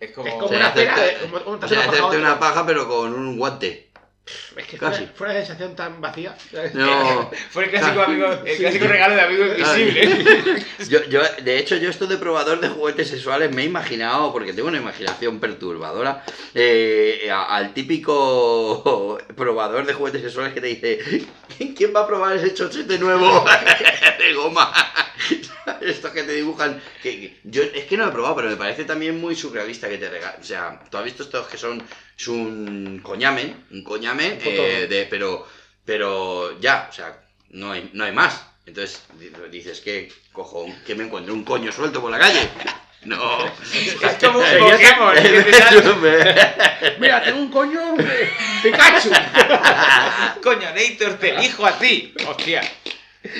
es como. es como O sea, una pera, como, como O te sea, hacerte una paja pero con un guante. Es que Casi. fue, fue una sensación tan vacía. No. Fue el clásico, amigo, el clásico regalo de amigo invisible. Yo, yo, de hecho, yo esto de probador de juguetes sexuales me he imaginado, porque tengo una imaginación perturbadora, eh, al típico probador de juguetes sexuales que te dice, ¿quién va a probar ese chochete nuevo de goma? Estos que te dibujan, que, que- yo es que no lo he probado, pero me parece también muy surrealista que te regalen. O sea, tú has visto estos que son es un coñamen, un foto. eh, de, pero, pero ya, o sea, no hay, no hay más. Entonces di- dices que cojo, un- que me encuentro un coño suelto por la calle. No. Es como un Pokémon. Mira, tengo un coño de Pikachu. Coño, Nator, te elijo a ti. Hostia.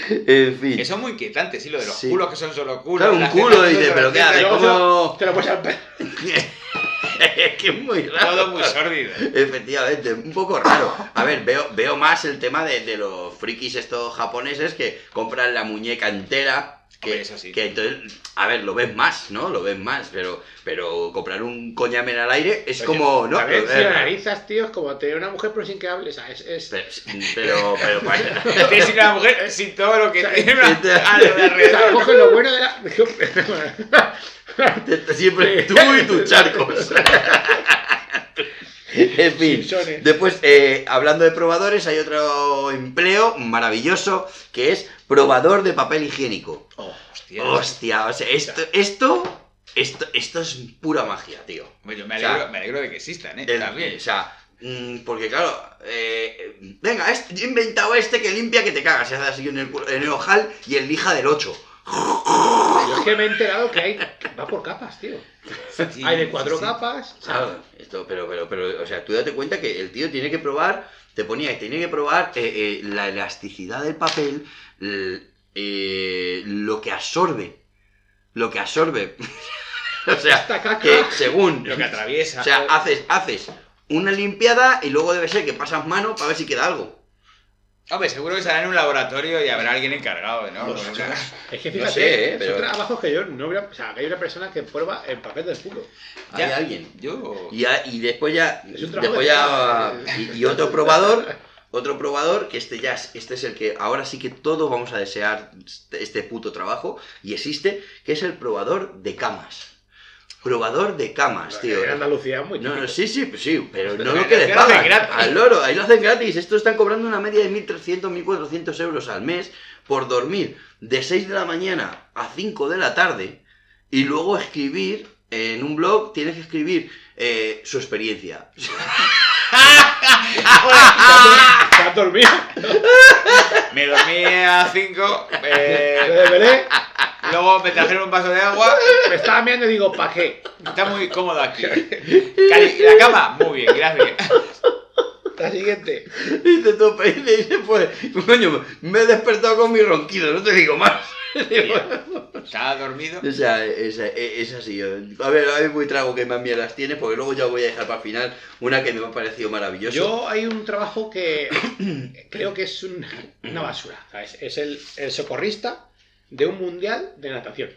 En fin. Que son muy inquietantes, sí, lo de los Sí. culos que son solo culos. Claro, un culo, dice, pero ¿qué hace? tetas, Luego te lo- ¿Cómo? Te lo pones al pelo. es que es muy raro. Todo muy sórdido. Efectivamente, un poco raro. A ver, veo, veo más el tema de, de los frikis estos japoneses que compran la muñeca entera. Que, entonces, a ver, lo ves más, ¿no? Lo ves más, pero, pero comprar un coñamen al aire es como, ¿no? Ver, si Eh, analizas, tío, es como tener una mujer pero sin que hable. O sea, es, Pero, pero, pero, para- Tienes una mujer sin todo lo que tiene una- alrededor. coge lo bueno de la. siempre tú y tus charcos. En fin, Simpsones. después, eh, hablando de probadores, hay otro empleo maravilloso que es probador de papel higiénico. Hostia. Hostia, o sea, esto, esto, esto, esto es pura magia, tío. Yo me O sea, alegro, me alegro de que existan, ¿eh? El- También. O sea, mm, porque claro, eh, venga, este- yo he inventado este que limpia que te cagas. Se hace así en el, en el ojal y el lija del 8. Yo es que me he enterado que hay. va por capas, tío. Sí, Hay de cuatro sí, capas. esto, pero, pero, pero, o sea, tú date cuenta que el tío tiene que probar, te ponía que tiene que probar eh, eh, la elasticidad del papel, eh, lo que absorbe, lo que absorbe. o sea, caca. que según, Lo que atraviesa. o sea, haces, haces una limpiada y luego debe ser que pasas mano para ver si queda algo. Hombre, seguro que estará en un laboratorio y habrá alguien encargado, ¿no? Pues, Es que No fíjate, sé, eh, son pero- trabajos que yo no hubiera. O sea, que hay una persona que prueba el papel del culo. Hay Ya, alguien. Yo. Y, ya- y después ya, Es un trabajo después de ya y, y otro probador, otro probador, que este ya es, este es el que ahora sí que todos vamos a desear este puto trabajo, y existe, que es el probador de camas. Probador de camas, tío. En Andalucía es muy No, no, sí, sí, pues sí, pero no lo que les que lo hacen pagan. gratis. Al loro, ahí lo hacen gratis. Estos están cobrando una media de 1.300, 1.400 euros al mes por dormir de 6 de la mañana a 5 de la tarde y luego escribir en un blog, tienes que escribir eh, su experiencia. ¿Te has dormido? Me dormí a 5. Te desvelé, luego me trajeron un vaso de agua. me estaba mirando y digo, ¿para qué? Está muy cómodo aquí. Cali- ¿La cama? Muy bien, gracias. La siguiente. Y te tope y dice, pues, coño, me he despertado con mi ronquido, no te digo más. Estaba dormido. O sea, es, es así. A ver, a ver muy trago que más mierdas tienes, porque luego ya voy a dejar para el final una que me ha parecido maravilloso. Yo hay un trabajo que creo que es un- una basura. ¿sabes? Es el, el socorrista de un mundial de natación.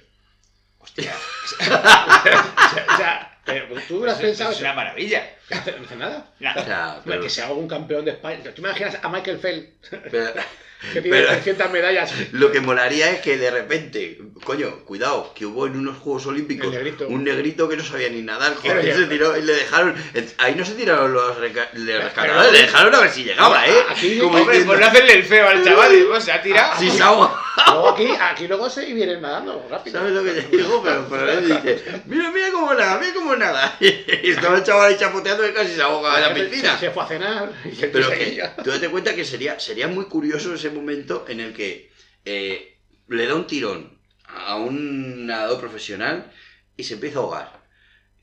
Hostia, O sea, o sea, pero tú lo has es, pensado es eso. una maravilla. No hace, nada. Nah. O sea, pero, Que sea algún campeón de España. ¿Tú me imaginas a Michael Phelps, pero- que tiene Pero- 300 medallas? lo que molaría es que de repente, coño, cuidado, que hubo en unos Juegos Olímpicos negrito. un negrito que no sabía ni nadar, joder, ya- se tiró y le dejaron. Ahí no se tiraron los reca- le Pero- rescatadores, le dejaron a ver si llegaba, ¿eh? Aquí- Como Hombre, por no hacerle el feo al chaval, y, pues, se ha tirado. si se ahoga. Luego aquí, aquí luego se vienen nadando rápido. ¿Sabes lo que te digo? Pero, pero él dice, mira, mira cómo nada, mira cómo nada. Y estaba el chaval ahí chapoteando y casi se ahoga en la piscina. Se fue a cenar. y Pero que, tú date cuenta que sería, sería muy curioso ese momento en el que eh, le da un tirón a un nadador profesional y se empieza a ahogar.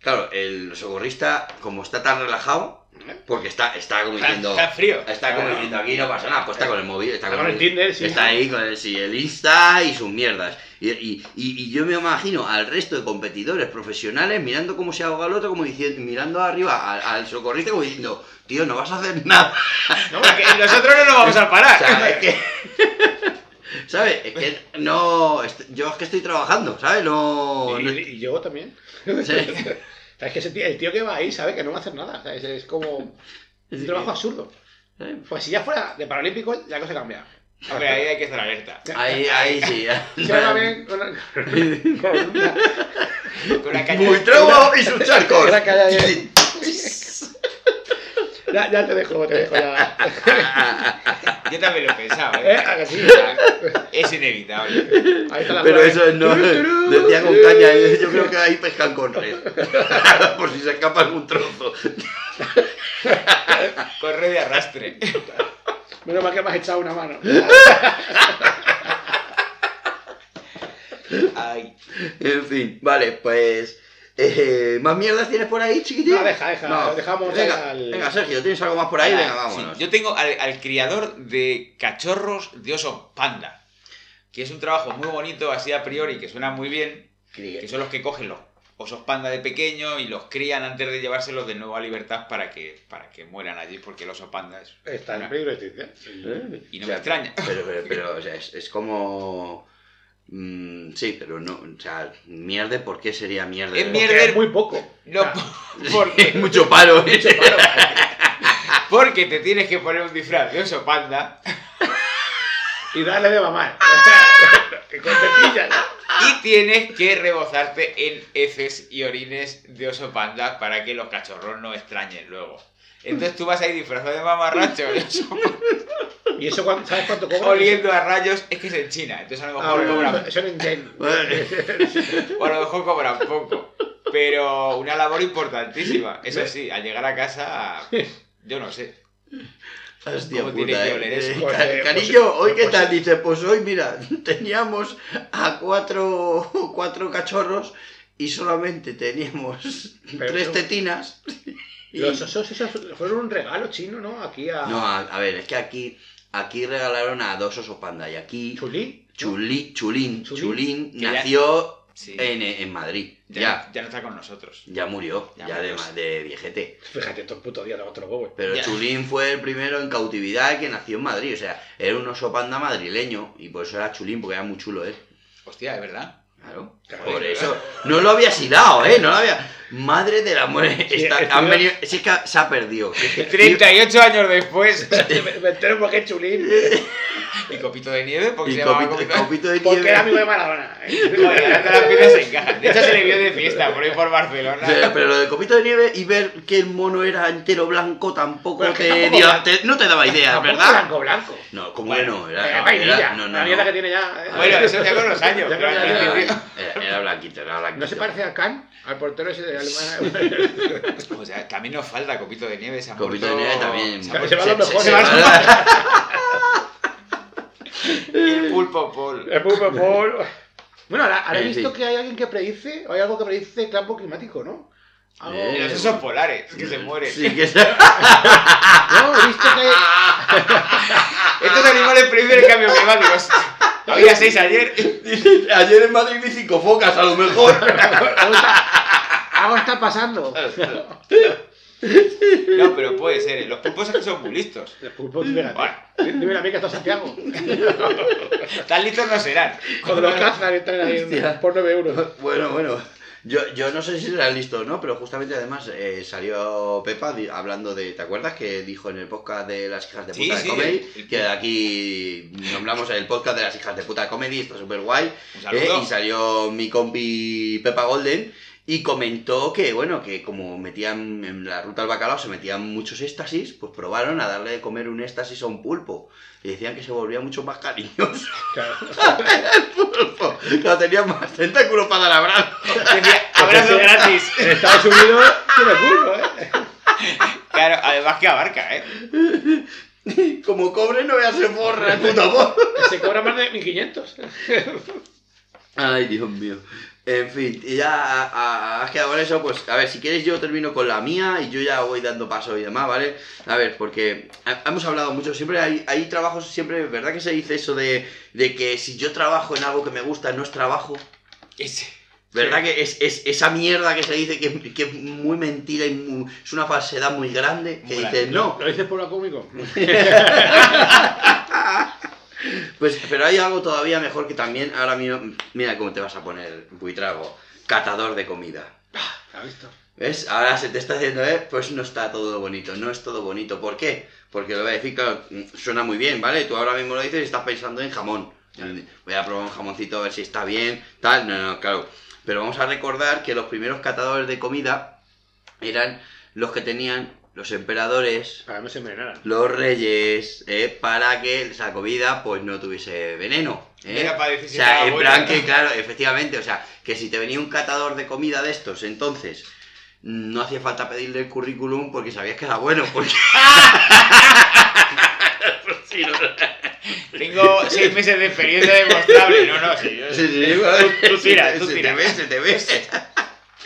Claro, el socorrista, como está tan relajado, porque está, está como diciendo... está frío. Está como diciendo, aquí no pasa nada, pues está con el móvil, está Está con el Tinder, sí. Está ahí con el, sí, el Insta y sus mierdas. Y, y- y- y yo me imagino al resto de competidores profesionales mirando cómo se ahoga el otro, como diciendo, mirando arriba al, al socorrista como diciendo, tío, no vas a hacer nada. No, porque nosotros no nos vamos a O parar. sea, es que... ¿Sabes? Es que no... Yo es que estoy trabajando, ¿sabes? No... Y, no- y yo también. sí. ¿Sabes que ese tío- el tío que va ahí sabe que no va a hacer nada? ¿sabes? Es como Sí. un trabajo absurdo. Pues si ya fuera de Paralímpico, la cosa cambia. Hombre, ahí hay que estar alerta. Ahí, ahí sí. Se va bien con una- con una- Con una caña Muy trago y sus charcos. Ya, ya te dejo, te dejo ya. Yo también lo he pensado, ¿Eh? ¿eh? Es inevitable. Ahí está la Pero eso no. Turú, turú. Decía con caña, yo creo que ahí pescan con red. Por si se escapa algún trozo. Corre de arrastre. Menos mal que me has echado una mano. Ay. En fin, vale, pues. Eh, ¿Más mierdas tienes por ahí, chiquitín? No, deja, deja, dejamos venga, al- venga, Sergio, ¿tienes algo más por ahí? Venga, vámonos. Sí, yo tengo al, al criador de cachorros de oso panda, que es un trabajo muy bonito, así a priori, que suena muy bien, que son los que cogen los osos panda de pequeño y los crían antes de llevárselos de nuevo a libertad para que, para que mueran allí, porque el oso panda es... Está en peligro de extinción. ¿Eh? Y no O sea, me extraña. Pero, pero, pero, o sea, es, es como. Mm, sí, pero no. O sea, mierde, ¿por qué sería mierde? Es de- mierda. Porque es muy poco. No, O sea, porque, Mucho palo, ¿eh? porque te tienes que poner un disfraz de oso panda y darle de mamar. con tetilla, ¿no? y tienes que rebozarte en heces y orines de oso panda para que los cachorros no extrañen luego. Entonces tú vas ahí disfrazado de mamarracho de oso ¿Y eso cuánto- sabes cuánto cobra? oliendo a rayos, es que es en China, entonces a lo Ah, mejor bueno, cobran, son en yen. O a lo mejor cobran poco. Pero una labor importantísima. Eso sí, al llegar a casa, yo no sé. Hostia ¿Cómo puta, tiene que eh. oler eso? Eh, Pues, eh, Cariño, pues- ¿hoy qué pues- tal? Dice, pues hoy, mira, teníamos a cuatro, cuatro cachorros y solamente teníamos Pero- tres tetinas. Y- Los esos, esos fueron un regalo chino, ¿no? Aquí a No, a, a ver, es que aquí, aquí regalaron a dos osos panda y aquí Chulín, Chulín. Chulín ya- nació Sí. en, en Madrid. Ya, Ya, ya no está con nosotros. ya murió, Ya ya, de, murió. ma- de viejete. Fíjate, todo el puto día otro huevo. Pero Ya. Chulín fue el primero en cautividad que nació en Madrid. O sea, era un oso panda madrileño. Y por eso era Chulín, porque era muy chulo, ¿eh? Hostia, es verdad. Claro. Por es eso. No lo había hilado, ¿eh? No lo había. Madre del amor. Sí, está- estuvo- han venido- si es que se ha perdido. 38 años después. me, entero porque es Chulín. ¿Y copito de nieve? ¿Por qué Y se llamaba copito, copito de de Porque nieve. era amigo de Maradona. ¿eh? Se. De hecho, se le vio de fiesta por ahí por Barcelona. Pero lo del copito de nieve y ver que el mono era entero blanco tampoco te, tampoco dio- blanco. te- no te daba idea, ¿verdad? Blanco, blanco. No, como Bueno, que no, era, no, vainilla. era- no, no, la no. mierda que tiene ya. ¿eh? Bueno, eso ya con los años. Pero Era, era blanquito, era blanquito. ¿No se parece a Khan? Al portero ese de Alemania. O sea, también nos falta copito de nieve. Se Copito de muerto- nieve también. Se ha Se muerto- van los mejores. se van los- va- Y el pulpo Paul. El Pulpo Paul. Bueno, ahora, ahora he visto fin. que hay alguien que predice, o hay algo que predice cambio climático, ¿no? Algo- Eh, Y los osos polares, que se mueren. Sí, que se... No, he visto que hay... Estos animales predicen el cambio climático. Había seis ayer. Ayer en Madrid vi cinco focas, a lo mejor. algo está, algo está pasando. No, pero puede ser. ¿eh? Los pulpos es que son muy listos. El pulpo, fíjate. Bueno. Dime a mí que está Santiago. Tan listos no serán. Cuando los cazan entran ahí por 9 euros. Bueno, bueno. Yo, yo no sé si será listo o no, pero justamente además eh, salió Pepa hablando de. ¿Te acuerdas que dijo en el podcast de las hijas de puta sí, de comedy? el- el- que aquí nombramos el podcast de las hijas de puta de comedy, está súper guay. Saludo. y salió mi compi Pepa Golden y comentó que, bueno, que como metían en la ruta al bacalao, se metían muchos éxtasis, pues probaron a darle de comer un éxtasis a un pulpo. Y decían que se volvía mucho más cariñoso. Claro. el pulpo. Claro, tenía más tentáculos para dar abrazo. Abrazo gratis. En Estados Unidos tiene culo, ¿eh? Claro, además que abarca, ¿eh? Como cobre no voy a ser forra, el puto amor. Se cobra más de 1500. Ay, Dios mío. En fin, y ya has quedado con eso, pues a ver, si quieres yo termino con la mía y yo ya voy dando paso y demás, ¿vale? A ver, porque hemos hablado mucho, siempre hay, hay trabajos, siempre, ¿verdad que se dice eso de, de que si yo trabajo en algo que me gusta no es trabajo? Ese. ¿Verdad que es, es esa mierda que se dice que, que es muy mentira y muy- es una falsedad muy grande? Que dices, no, ¿Lo dices por lo cómico? Pues, pero hay algo todavía mejor que también ahora mismo. Mira cómo te vas a poner, buitrago. Catador de comida. ¿Has visto? ¿Ves? Ahora se te está haciendo, ¿eh? Pues no está todo bonito, no es todo bonito. ¿Por qué? Porque lo voy a decir, claro, suena muy bien, ¿vale? Tú ahora mismo lo dices y estás pensando en jamón. Voy a probar un jamoncito a ver si está bien, tal. No, no, claro. Pero vamos a recordar que los primeros catadores de comida eran los que tenían los emperadores, Para no se envenenaran. los reyes, ¿eh? para que esa comida pues no tuviese veneno. ¿eh? Era para decir o sea, en plan que, claro, efectivamente, o sea, que si te venía un catador de comida de estos, entonces no hacía falta pedirle el currículum porque sabías que era bueno, porque... Tengo seis meses de experiencia demostrable. No, no, sí. yo- Sí, sí, vale. Tú- tú tira, tú Se tira. te ves, te ves.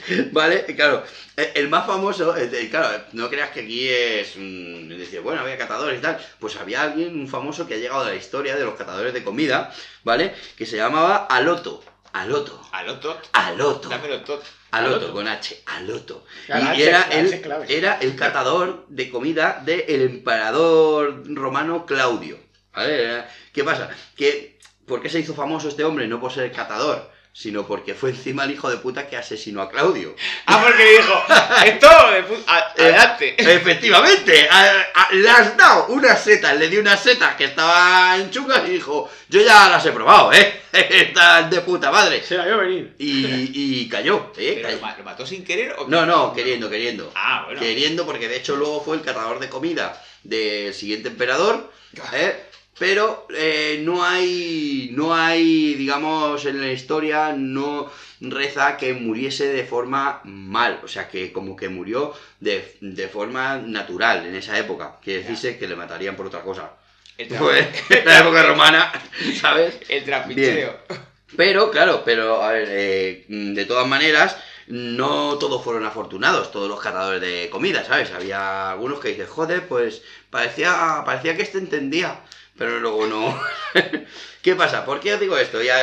Vale, claro. eh, El más famoso, de- claro, no creas que aquí es. decir, bueno, había catadores y tal. Pues había alguien, un famoso que ha llegado a la historia de los catadores de comida, ¿vale? Que se llamaba Aloto. Aloto. Aloto. Aloto. Dámelo tot. Aloto, Aloto. con H, Aloto. Y H, era el, era el catador de comida del emperador romano Claudio. ¿Vale? ¿Qué pasa? Que, ¿Por qué se hizo famoso este hombre? No por ser catador, sino porque fue encima el hijo de puta que asesinó a Claudio. Ah, porque dijo, esto de pu- a- adelante. Efectivamente, a- a- le has dado unas setas, le di unas setas que estaban chungas y dijo, yo ya las he probado, ¿eh? Están de puta madre. Se la vio venir. Y, y cayó, ¿eh? ¿Pero Cayó. lo, ma- lo mató sin querer o No, no, queriendo, queriendo. Ah, bueno. Queriendo, porque de hecho luego fue el catador de comida del siguiente emperador, ¿eh? Pero eh, no hay, no hay, digamos, en la historia no reza que muriese de forma mal, o sea, que como que murió de, de forma natural en esa época, que decirse que le matarían por otra cosa. El, Pues, la época romana, ¿sabes? el trapicheo. Pero, claro, pero, a ver, eh, de todas maneras, no todos fueron afortunados, todos los catadores de comida, ¿sabes? Había algunos que dicen, joder, pues parecía, parecía que este entendía, pero luego no. ¿Qué pasa? ¿Por qué os digo esto? Ya,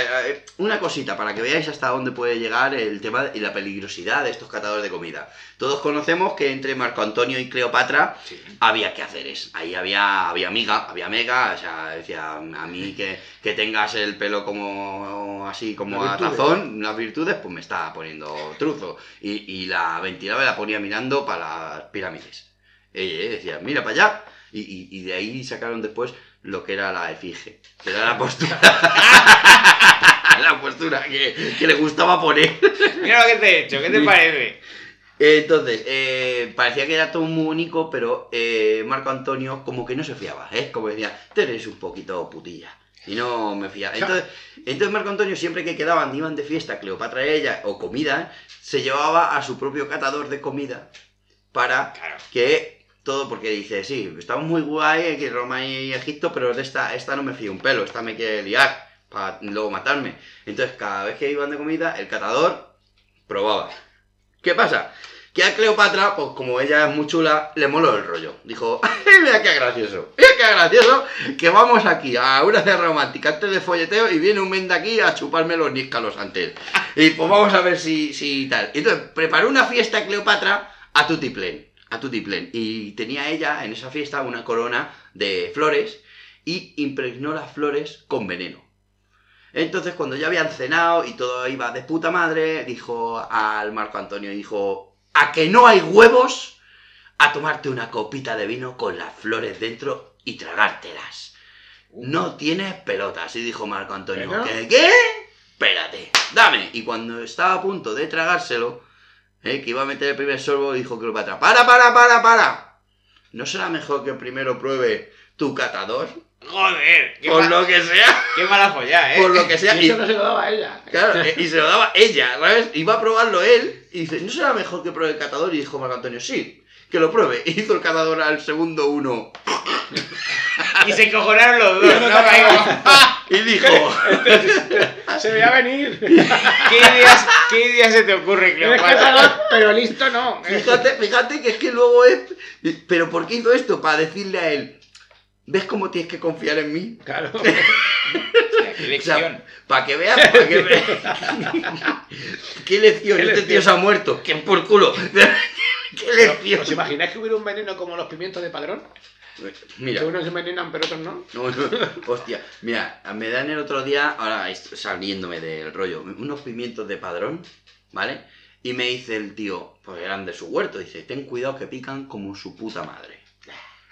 una cosita para que veáis hasta dónde puede llegar el tema y la peligrosidad de estos catadores de comida. Todos conocemos que entre Marco Antonio y Cleopatra Sí. había quehaceres. Ahí había, había amiga, había mega, o sea, decía, a mí que, que tengas el pelo como así, como Las a virtudes. tazón, las virtudes, pues me está poniendo truzo. Y, y la ventilaba y la ponía mirando para las pirámides. Ella decía, mira para allá. Y, y- y de ahí sacaron después lo que era la efigie. Era la postura. la postura que, que le gustaba poner. Mira lo que te he hecho, ¿qué te parece? Entonces, eh, parecía que era todo muy único, pero eh, Marco Antonio como que no se fiaba, ¿eh? Como decía, tú eres un poquito putilla. Y no me fiaba. Entonces, entonces Marco Antonio siempre que quedaban, iban de fiesta, Cleopatra y ella, o comida, se llevaba a su propio catador de comida para Claro. que todo, porque dice, sí, estamos muy guay que Roma y Egipto, pero de esta, esta no me fío un pelo, esta me quiere liar para luego matarme. Entonces, cada vez que iban de comida, el catador probaba. ¿Qué pasa? Que a Cleopatra, pues como ella es muy chula, le moló el rollo. Dijo, "Ay, mira qué gracioso, mira qué gracioso, que vamos aquí a una cena romántica antes de folleteo y viene un men de aquí a chuparme los níscalos antes. Y pues vamos a ver si, si tal. Entonces, preparó una fiesta Cleopatra a Tutiplén, a Tutiplén. Y tenía ella en esa fiesta una corona de flores y impregnó las flores con veneno. Entonces, cuando ya habían cenado y todo iba de puta madre, dijo al Marco Antonio, dijo, a que no hay huevos, a tomarte una copita de vino con las flores dentro y tragártelas. No tienes pelotas. Y dijo Marco Antonio. ¿qué? ¿Qué? Espérate, dame. Y cuando estaba a punto de tragárselo, eh, que iba a meter el primer sorbo, dijo Cleopatra, para, para, para, para. ¿No será mejor que primero pruebe tu catador? Joder, qué, Por lo que sea, qué mala folla, ¿eh? por lo que sea. Y Y- eso no se lo daba a ella. Claro, y se lo daba ella, ¿sabes? Iba a probarlo él y dice, ¿no será mejor que pruebe el catador? Y dijo Marco Antonio, sí, que lo pruebe. Y hizo el catador al segundo uno. Y se encojonaron los dos, ¿no? Y dijo, Se veía venir. ¿Qué ideas, ¿Qué ideas se te ocurre, Cleopatra? pero listo no. fíjate, fíjate que es que luego es... ¿Pero por qué hizo esto? Para decirle a él, ¿ves cómo tienes que confiar en mí? Claro. O lección. sea, para que veas, para que veas. ¿Qué lección? ¿Qué este lección? tío se ha muerto. ¿Quién por culo? ¿Qué lección? ¿Os imagináis que hubiera un veneno como los pimientos de padrón? Mira. Que unos se envenenan pero otros no. No, no, hostia, mira, me dan el otro día, ahora saliéndome del rollo, unos pimientos de padrón, ¿vale? Y me dice el tío, pues eran de su huerto, dice, ten cuidado que pican como su puta madre.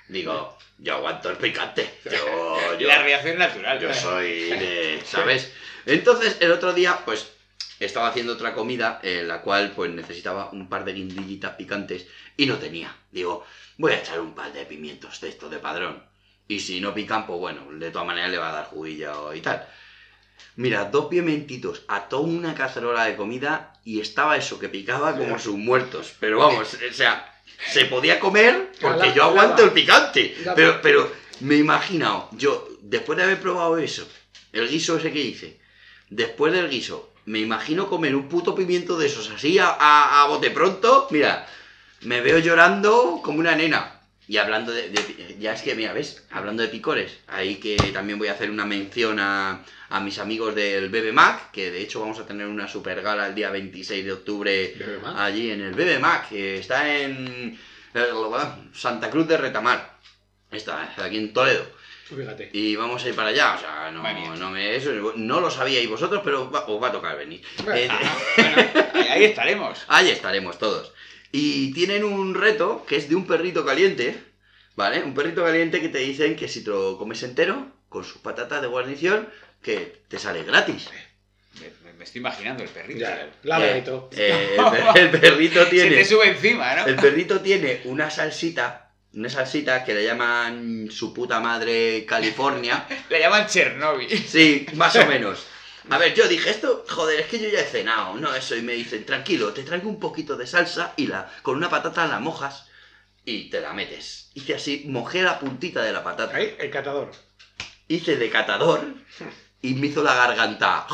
Digo, yo aguanto el picante, yo, yo, La reacción natural. yo soy de, ¿sabes? Entonces, el otro día, pues, estaba haciendo otra comida en la cual, pues, necesitaba un par de guindillitas picantes y no tenía. Digo, voy a echar un par de pimientos de estos de padrón. Y si no pican, pues bueno, de todas maneras le va a dar juguillo y tal. Mira, dos pimentitos a toda una cacerola de comida y estaba eso que picaba como sus muertos. Pero vamos, o sea, se podía comer porque yo aguanto el picante. Pero, pero me he imaginado, yo, después de haber probado eso, el guiso ese que hice, después del guiso, me imagino comer un puto pimiento de esos así a, a- a bote pronto. Mira, me veo llorando como una nena. Y hablando de, de- Ya es que, mira, ¿ves? Hablando de picores, ahí que también voy a hacer una mención a, a mis amigos del Bebe Mac, que de hecho vamos a tener una super gala el día 26 de octubre Bebe Mac. allí en el Bebe Mac, que está en eh, Santa Cruz de Retamar. Está aquí en Toledo. Fíjate. Y vamos a ir para allá, o sea, no, me eso, no lo sabíais vosotros, pero va- os va a tocar venir. Eh, Ah, bueno, ahí- ahí estaremos. Ahí estaremos todos. Y tienen un reto que es de un perrito caliente, ¿vale? Un perrito caliente que te dicen que si te lo comes entero, con sus patatas de guarnición, que te sale gratis. Me, estoy imaginando el perrito. Ya, Eh, todo. eh, el, per- el perrito Se tiene... te sube encima, ¿no? El perrito tiene una salsita Una salsita que le llaman su puta madre California. Le llaman Chernobyl. Sí, más o menos. A ver, yo dije esto, joder, es que yo ya he cenado, no eso, y me dicen, tranquilo, te traigo un poquito de salsa y la con una patata la mojas y te la metes. Hice así, mojé la puntita de la patata, Ahí, el catador. hice de catador y me hizo la garganta.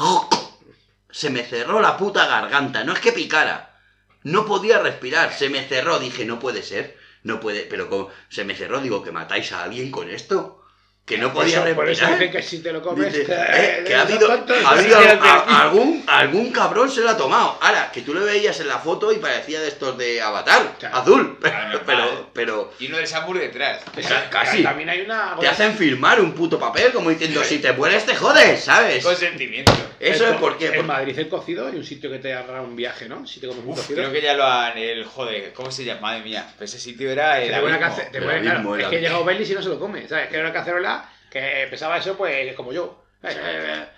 Se me cerró la puta garganta, no es que picara, no podía respirar, se me cerró, dije, no puede ser, no puede, pero como se me cerró, digo, que matáis a alguien con esto, que no podía Eso- por eso dicen que si te lo comes. Dice, eh, que ha habido, tontos- ha habido Espérate. a- algún, algún cabrón se lo ha tomado. Ahora, que tú lo veías en la foto y parecía de estos de Avatar, Claro. azul. Pero, pero, pero Y uno del Sambur detrás. ca- casi. También hay una. Te hacen firmar un puto papel como diciendo, si te mueres te jodes, ¿sabes? Consentimiento. Eso el es porque... En Madrid el cocido hay un sitio que te agarra un viaje, ¿no? Si te comes un Uf, cocido. creo que ya lo han. El, joder, ¿cómo se llama? Madre mía. Pues ese sitio era el. te ponen abismo. cace- te el claro, abismo, el es que abismo. llega Obelis y no se lo come, ¿sabes? Que era una cacerola que pesaba eso, pues como yo. ¿sabes?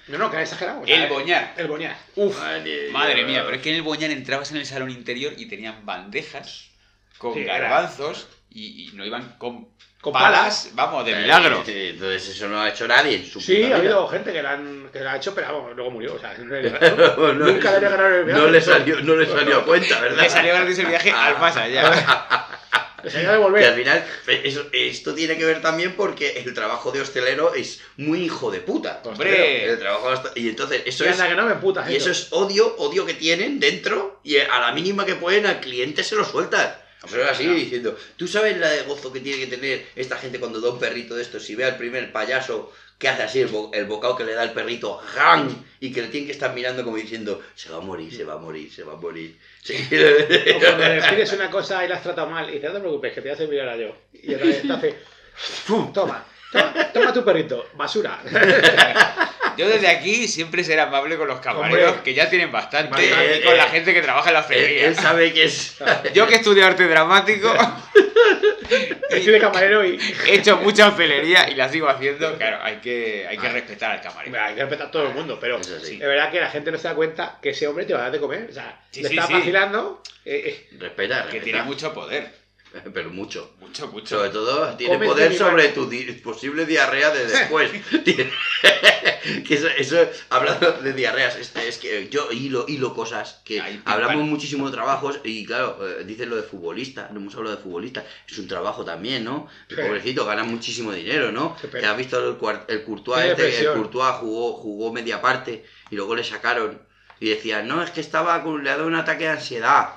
No, no, que era exagerado. El boñar. El boñar. Uf, Madre madre mía. pero es que en el Boñar entrabas en el salón interior y tenían bandejas con Sí, garbanzos y, y no iban con, Con palas, vamos, de Eh, milagro. sí, Entonces eso no ha hecho nadie en su Sí, ha habido gente que la, han, que la ha hecho, pero vamos, luego murió. O sea, no le- No, nunca le ganaron el viaje. no le salió, no le salió a cuenta, ¿verdad? Le salió gratis el viaje al más allá. A Y al final, eso- esto tiene que ver también porque el trabajo de hostelero es muy hijo de puta. Hombre. El trabajo de y entonces eso Y es, que no me putas y eso es odio, odio que tienen dentro y a la mínima que pueden al cliente se lo sueltan. Pero así diciendo, ¿tú sabes la de gozo que tiene que tener esta gente cuando da un perrito de estos? Si ve al primer payaso que hace así el, bo- el bocado que le da el perrito, ¡ram! Y que le tienen que estar mirando como diciendo, se va a morir, se va a morir, se va a morir. Sí. O cuando le pides una cosa y la has tratado mal y dices, no te preocupes, que te voy a servir ahora yo. Y otra vez te hace, ¡fum! toma, toma, toma tu perrito, basura. Yo desde aquí siempre seré amable con los camareros, Hombre. que ya tienen bastante, y con eh, la gente que trabaja en la él, hostelería. él sabe que es... Yo que estudio arte dramático, Estoy de camarero y he hecho mucha hostelería y la sigo haciendo. Claro, hay que, hay que respetar al camarero. hay que respetar a todo el mundo, pero sí. es verdad que la gente no se da cuenta que ese hombre te va a dar de comer. O sea, Sí, le sí, está sí. vacilando. eh, eh, Respeta, Que respeta. tiene mucho poder. Pero mucho. Mucho, mucho. Sobre todo, tiene Comes de poder sobre tu di- posible diarrea de después. Tiene- que eso, eso, hablando de diarreas, este, es que yo hilo, hilo cosas que pim, hablamos muchísimo de trabajos y claro, eh, dicen lo de futbolista, no hemos hablado de futbolista, es un trabajo también, ¿no? El Sí. pobrecito gana muchísimo dinero, ¿no? Que has visto el, el Courtois, este, el. Courtois jugó, jugó media parte y luego le sacaron y decían, no, es que estaba con, le ha dado un ataque de ansiedad.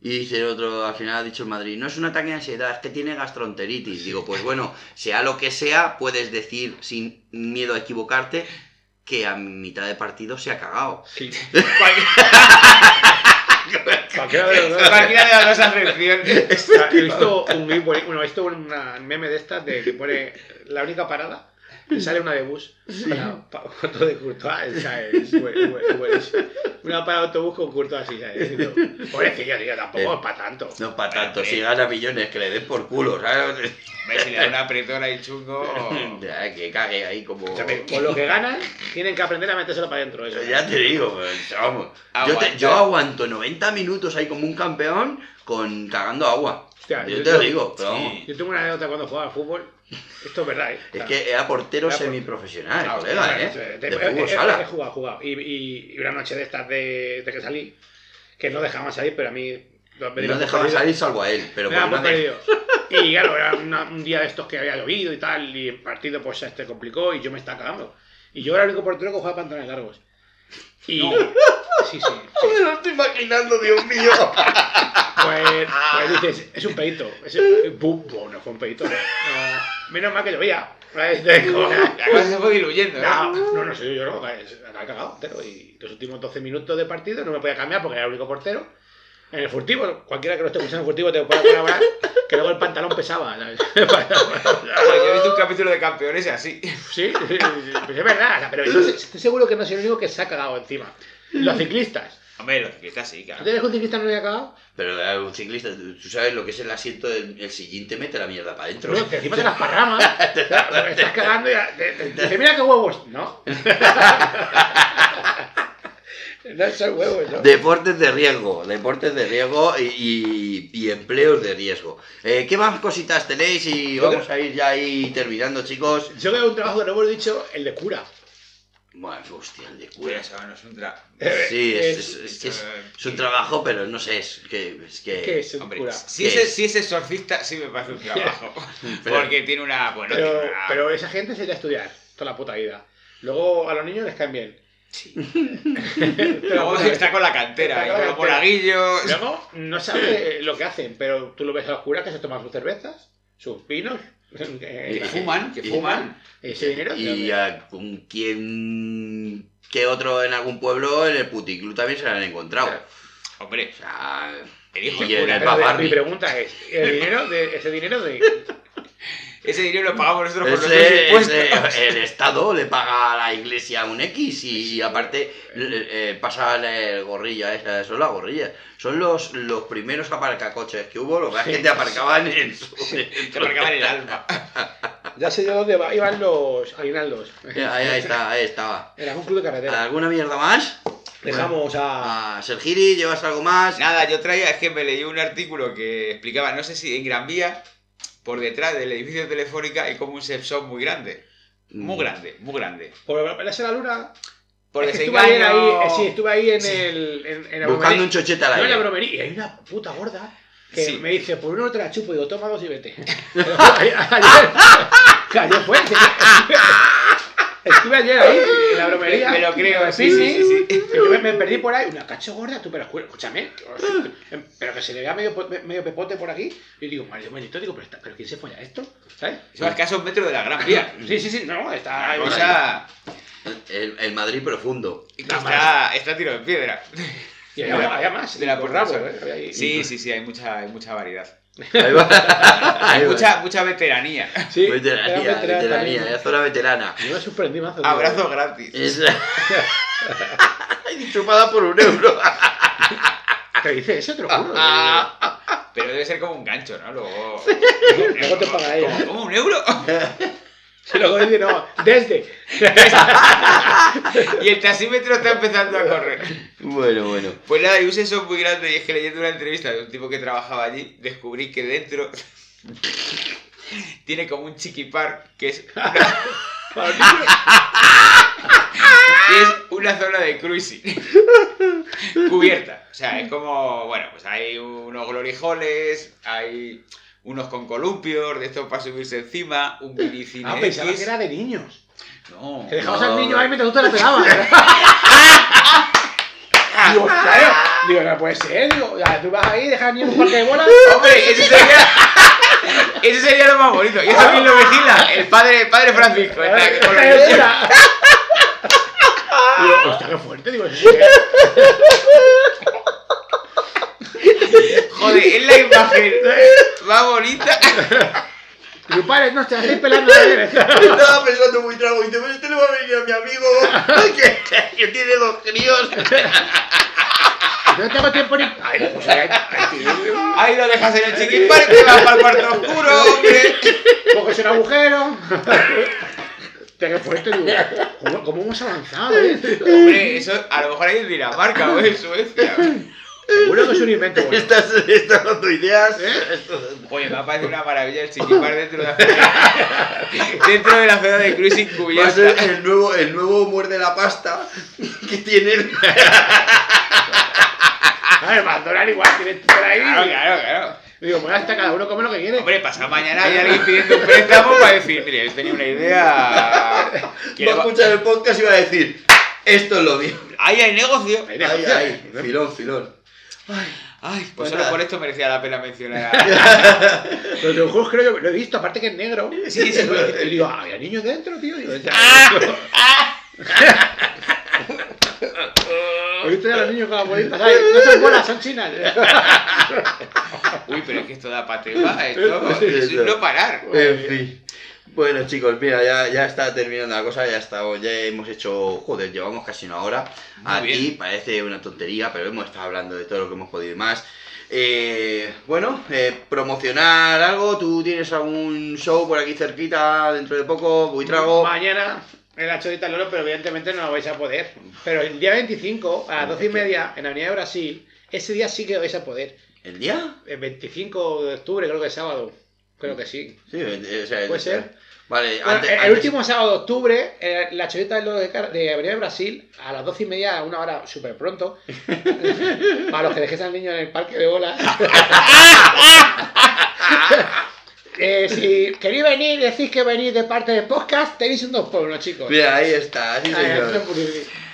Y dice el otro, al final ha dicho el Madrid, no es un ataque de ansiedad, es que tiene gastroenteritis. Digo, pues bueno, sea lo que sea, puedes decir sin miedo a equivocarte que a mitad de partido se ha cagado. sí. Cual- Cualquiera de los dos. Cualquiera de las dos acepciones. He visto un meme, bueno, he visto una meme de estas de que pone la única parada sale una de bus para, para foto de Courtois, es buenísimo. Una parada de autobús con Courtois así, ¿sabes? Pobrecillo, tío, tampoco Eh. es para tanto. No para tanto, si gana millones, que le den por culo, ¿sabes? Si le da una apretona y chungo. Ya, que cague ahí como... Con lo que ganan, tienen que aprender a metérselo para adentro. Eso. Ya te digo, pues, vamos. Yo, te- Aguanta. yo aguanto 90 minutos ahí como un campeón con cagando agua. Hostia, yo yo- te lo digo, pero vamos. Sí. Yo tengo una anécdota cuando jugaba al fútbol. Esto es verdad, ¿eh? Es que era portero Era semiprofesional, colega, ¿eh? de- De he- fútbol he- He sala. jugado, he jugado. Y, y- y una noche de estas de, de que salí, que no dejaban salir, pero a mí... No dieron por dejaba perdido. salir salvo a él, pero por perdido. Y claro, era una- un día de estos que había llovido y tal, y el partido pues este complicó y yo me estaba cagando. Y yo era el único portero que jugaba pantalones largos. Y... Sí, sí. sí. Me lo estoy imaginando, Dios mío. Pues, pues dices, es un pedito. Es un... Bum, bum, no fue un pedito. No, menos mal que llovía. La cosa se fue diluyendo, ¿eh? No, no, no sé, yo no, acá cagado entero. Y los últimos 12 minutos de partido no me podía cambiar porque era el único portero. En el furtivo, cualquiera que lo esté escuchando en el furtivo te puede colaborar, que luego el pantalón pesaba. yo he visto un capítulo de campeones y así. Sí, pues es verdad, pero estoy seguro que no soy el único que se ha cagado encima. Los ciclistas. Hombre, los ciclistas sí, claro. ¿Tú que un ciclista no cagado? Pero eh, un ciclista, tú sabes lo que es el asiento del el sillín, te mete la mierda para adentro. No, encima te las parramas. estás cagando y ya- te- te- dice, mira qué huevos. No. No son huevos, ¿no? Deportes de riesgo, deportes de riesgo y, y- y empleos de riesgo. Eh, ¿Qué más cositas tenéis? Y vamos a ir ya ahí terminando, chicos. Yo creo que un trabajo que no hemos dicho, el de cura. Bueno, hostia, el de cura. es un tra... Sí, es, Es- es- que eh, un trabajo, pero no sé, es que... Es que, ¿Qué es un Hombre, cura? si ¿Qué es, es? si es exorcista, sí me parece un trabajo. Pero- Porque tiene una. Bueno, Pero, tiene una- pero esa gente se irá a estudiar toda la puta vida. Luego a los niños les caen bien. Luego está con la cantera, y con la con los cantera. monaguillos. Luego no sabe lo que hacen, pero tú lo ves a los curas que se toman sus cervezas, sus vinos, Que fuman, que y- fuman. ese dinero. Y a con quien que otro en algún pueblo en el puticlub también se lo han encontrado. Hombre, O sea, el hijo de mi pregunta es, ¿el dinero de, ese dinero de Ese dinero lo pagamos nosotros con nuestros Ese- impuestos. ese- el Estado le paga a la iglesia un X y, aparte le- eh, pasa el gorrilla, esa, son las gorrillas. Son los, los primeros aparcacoches que hubo, lo que pasa es que te aparcaban en su... Te marcaban el alma. Ya sé yo dónde va- iban los aguinaldos. Ahí, ahí está, ahí estaba. Era un club de carretera. ¿Alguna mierda más? Dejamos a... A Sergiri, ¿llevas algo más? Nada, yo traía, es que me leí un artículo que explicaba, no sé si en Gran Vía, por detrás del edificio de Telefónica, hay como un sex shop muy grande. Muy Mm. grande, muy grande. Por verse la luna. Porque Es que estuve ahí, eh, sí, estuve ahí en Sí. el. En, en la Buscando un chochete al No, en la bromería. Y hay una puta gorda que Sí. me dice, por uno te la chupo. Y digo, toma dos y vete. ayer, ayer fue. Estuve ayer ahí, en la bromería. Me lo creo, en sí, sí, sí, sí. me, me perdí por ahí. Una cacho gorda, tú, pero escúchame. Pero que se le vea medio, medio pepote por aquí. Y digo, Mario Benito, digo, pero, está- ¿pero quién se folla esto? ¿Sabes? Son a escasos metros de la Gran Vía. Sí, sí, sí, no, está. O sea, El, el Madrid profundo. está, está a tiro de piedra. y había, había más. De la por rabo, ¿eh? Ahí- Sí, sí, sí, hay mucha, hay mucha variedad. Ahí va. Hay Ahí va. mucha, mucha veteranía. Sí, era Veteranía, veterana veteranía, también. es zona veterana. Yo me sorprendí mazo. tío. Abrazos gratis. Es... Chupada por un euro. ¿Qué dice eso? Te lo juro. Pero debe ser como un gancho, ¿no? Luego. Luego te paga ella. ¿Cómo, cómo un euro? Se lo dice, no, desde. y el taxímetro está empezando a correr. Bueno, bueno. Pues nada, y un sensor muy grande. Y es que leyendo una entrevista de un tipo que trabajaba allí, descubrí que dentro tiene como un chiquipar que es es una zona de cruising cubierta. O sea, es como, bueno, pues hay unos glorijoles, hay unos con columpios, de estos para subirse encima, un mini cine Ah, pensaba que era de niños. No. Que dejabas No. al niño ahí mientras tú te la pegabas. Digo, claro. Digo, no puede ser. Digo, tú vas ahí, dejas al niño en un parque de bolas. Hombre, ese sería. Ese sería lo más bonito. ¿Y eso quién lo vigila? El padre, el padre Francisco. está con. Digo, hostia, qué fuerte. Digo, ¿eh? Joder, es la imagen más bonita. Padre, no, te la estáis pelando. Estaba pensando muy trago y este le va a venir a mi amigo que, que tiene dos críos. No tengo tiempo ni. Ay, pues ahí, ahí. Ahí lo dejas en el chiquipar que vas para el cuarto oscuro, hombre. coges un agujero. Fuerte, digo. ¿Cómo, cómo hemos avanzado, eh? Hombre, eso a lo mejor hay en Dinamarca o en Suecia. Seguro que es un invento bueno. Estás, estás dando ideas. Oye, me ha parecido una maravilla el chiquipar dentro de la zona, dentro de la zona de cruising Va a ser cubierta. el nuevo, el nuevo muerde la pasta que tiene. el- A ver, McDonald's igual tiene por ahí. Claro, claro, claro. Digo, pues hasta cada uno come lo que quiere. Hombre, pasado mañana hay alguien pidiendo un préstamo para decir, mire, yo tenía una idea. Va a escuchar el podcast y va a decir, esto es lo mío. Ahí hay negocio. Ahí, ahí, filón, filón. Ay, pues Pues solo nada. por esto merecía la pena mencionar a... Pero te lo juro que lo, he visto, aparte que es negro. Sí, sí. Y digo, ah, había niños dentro, tío. Digo. He visto ya a los niños con las bolitas. ¿sabes? No son bolas, son chinas. Uy, pero es que esto da patema, esto es un no parar. En fin. Bueno chicos, mira, ya, ya está terminando la cosa, ya está, ya hemos hecho, joder, llevamos casi una hora. Muy Aquí bien. parece una tontería, pero hemos estado hablando de todo lo que hemos podido y más. Eh, bueno, eh, promocionar algo, tú tienes algún show por aquí cerquita dentro de poco, Buitrago. Mañana En la chorita del oro, pero evidentemente no lo vais a poder. Pero el día 25, a las 12 y media, en la Avenida de Brasil, ese día sí que vais a poder. ¿El día? El 25 de octubre, creo que es sábado. Creo que sí. Sí, o sea, Puede ser. Vale, Bueno, antes- el antes- último sábado de octubre, eh, la chorita del de, Car- de Avenida de Brasil, a las 12 y media, a una hora súper pronto. para los que dejéis al niño en el parque de bolas. Eh, si queréis venir y decís que venís de parte de podcast, tenéis un 2 por 1 chicos. Mira, ahí está, sí, Ay,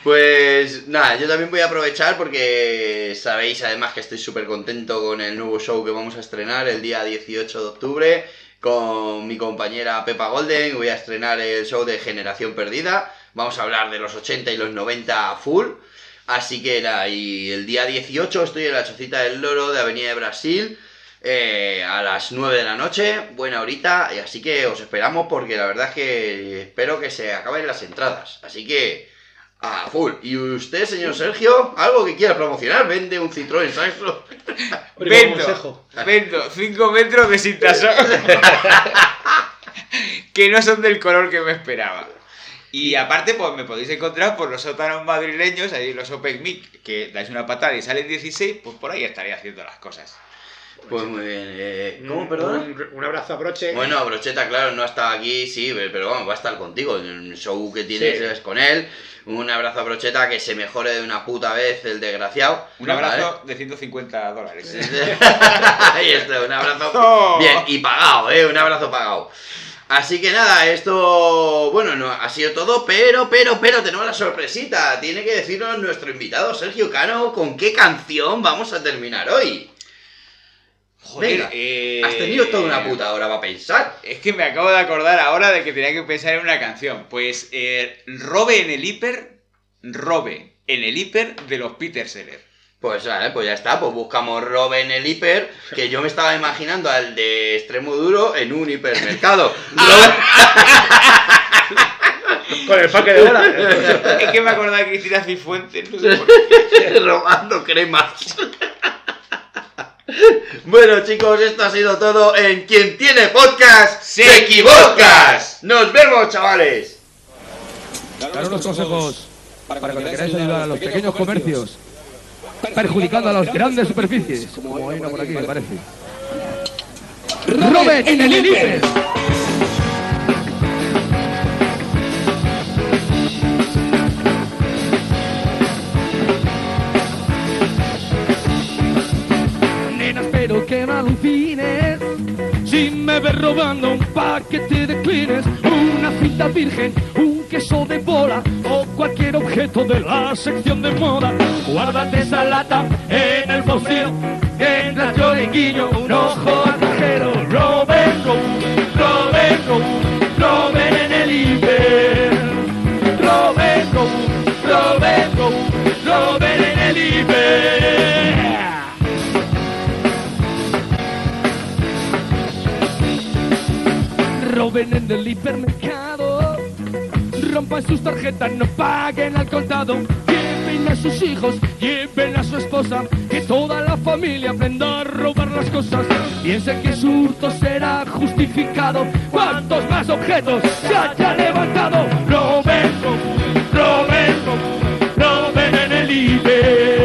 Pues nada, yo también voy a aprovechar porque sabéis además que estoy súper contento con el nuevo show que vamos a estrenar el día 18 de octubre con mi compañera Pepa Golden. Voy a estrenar el show de Generación Perdida. Vamos a hablar de los 80 y los 90 a full. Así que nada, y el día 18 estoy en la Chocita del Loro de Avenida de Brasil. eh, a las 9 de la noche, buena horita, y así que os esperamos porque la verdad es que espero que se acaben las entradas. Así que a full. ¿Y usted, señor Sergio, algo que quiera promocionar? ¿Vende un Citroën Saxo? Vendo, consejo. vendo 5 metros de cintasol que no son del color que me esperaba. Y aparte, pues me podéis encontrar por los sótanos madrileños, ahí los Open Mic, que dais una patada y salen 16, pues por ahí estaría haciendo las cosas. Pues muy bien. eh, ¿Cómo, Un- perdona? Un, un abrazo a Broche. Bueno, Brocheta, claro, no está aquí, sí, pero vamos, va a estar contigo. El show que tienes Sí. es con él. Un abrazo a Brocheta, que se mejore de una puta vez el desgraciado. Un abrazo de 150 dólares. Ahí está, un abrazo. Oh. Bien, y pagado, ¿eh? Un abrazo pagado. Así que nada, esto, bueno, no ha sido todo, pero, pero, pero tenemos la sorpresita. Tiene que decirnos nuestro invitado Sergio Cano con qué canción vamos a terminar hoy. Joder, Venga, eh, Has tenido toda una puta hora para pensar. Es que me acabo de acordar ahora de que tenía que pensar en una canción. Pues eh, Robe en el hiper, Robe en el hiper de los Peter Seller. Pues vale, pues ya está, pues buscamos Robe en el hiper, que yo me estaba imaginando al de extremo duro en un hipermercado. Robe- Con el parque de bolas. es que me acordaba de Cristina Cifuentes. No sé por qué. robando cremas. Bueno chicos, esto ha sido todo en Quien tiene podcast ¡Se equivocas! Nos vemos chavales. Daros los consejos para cuando queráis ayudar a los pequeños comercios, perjudicando a las grandes superficies, como hay una por aquí, me parece. ¡Robert en el que me alucines Si me ves robando un paquete de clines Una cinta virgen, un queso de bola O cualquier objeto de la sección de moda Guárdate esa lata en el bolsillo Mientras yo le guiño un ojo al cajero Hood, Robin en el Hood, Robin Hood, Robin en el hiper roben en el hipermercado, rompan sus tarjetas, no paguen al contado, lleven a sus hijos, lleven a su esposa, que toda la familia aprenda a robar las cosas, piensen que su hurto será justificado, cuantos más objetos se haya levantado, roben, roben, roben en el hiper,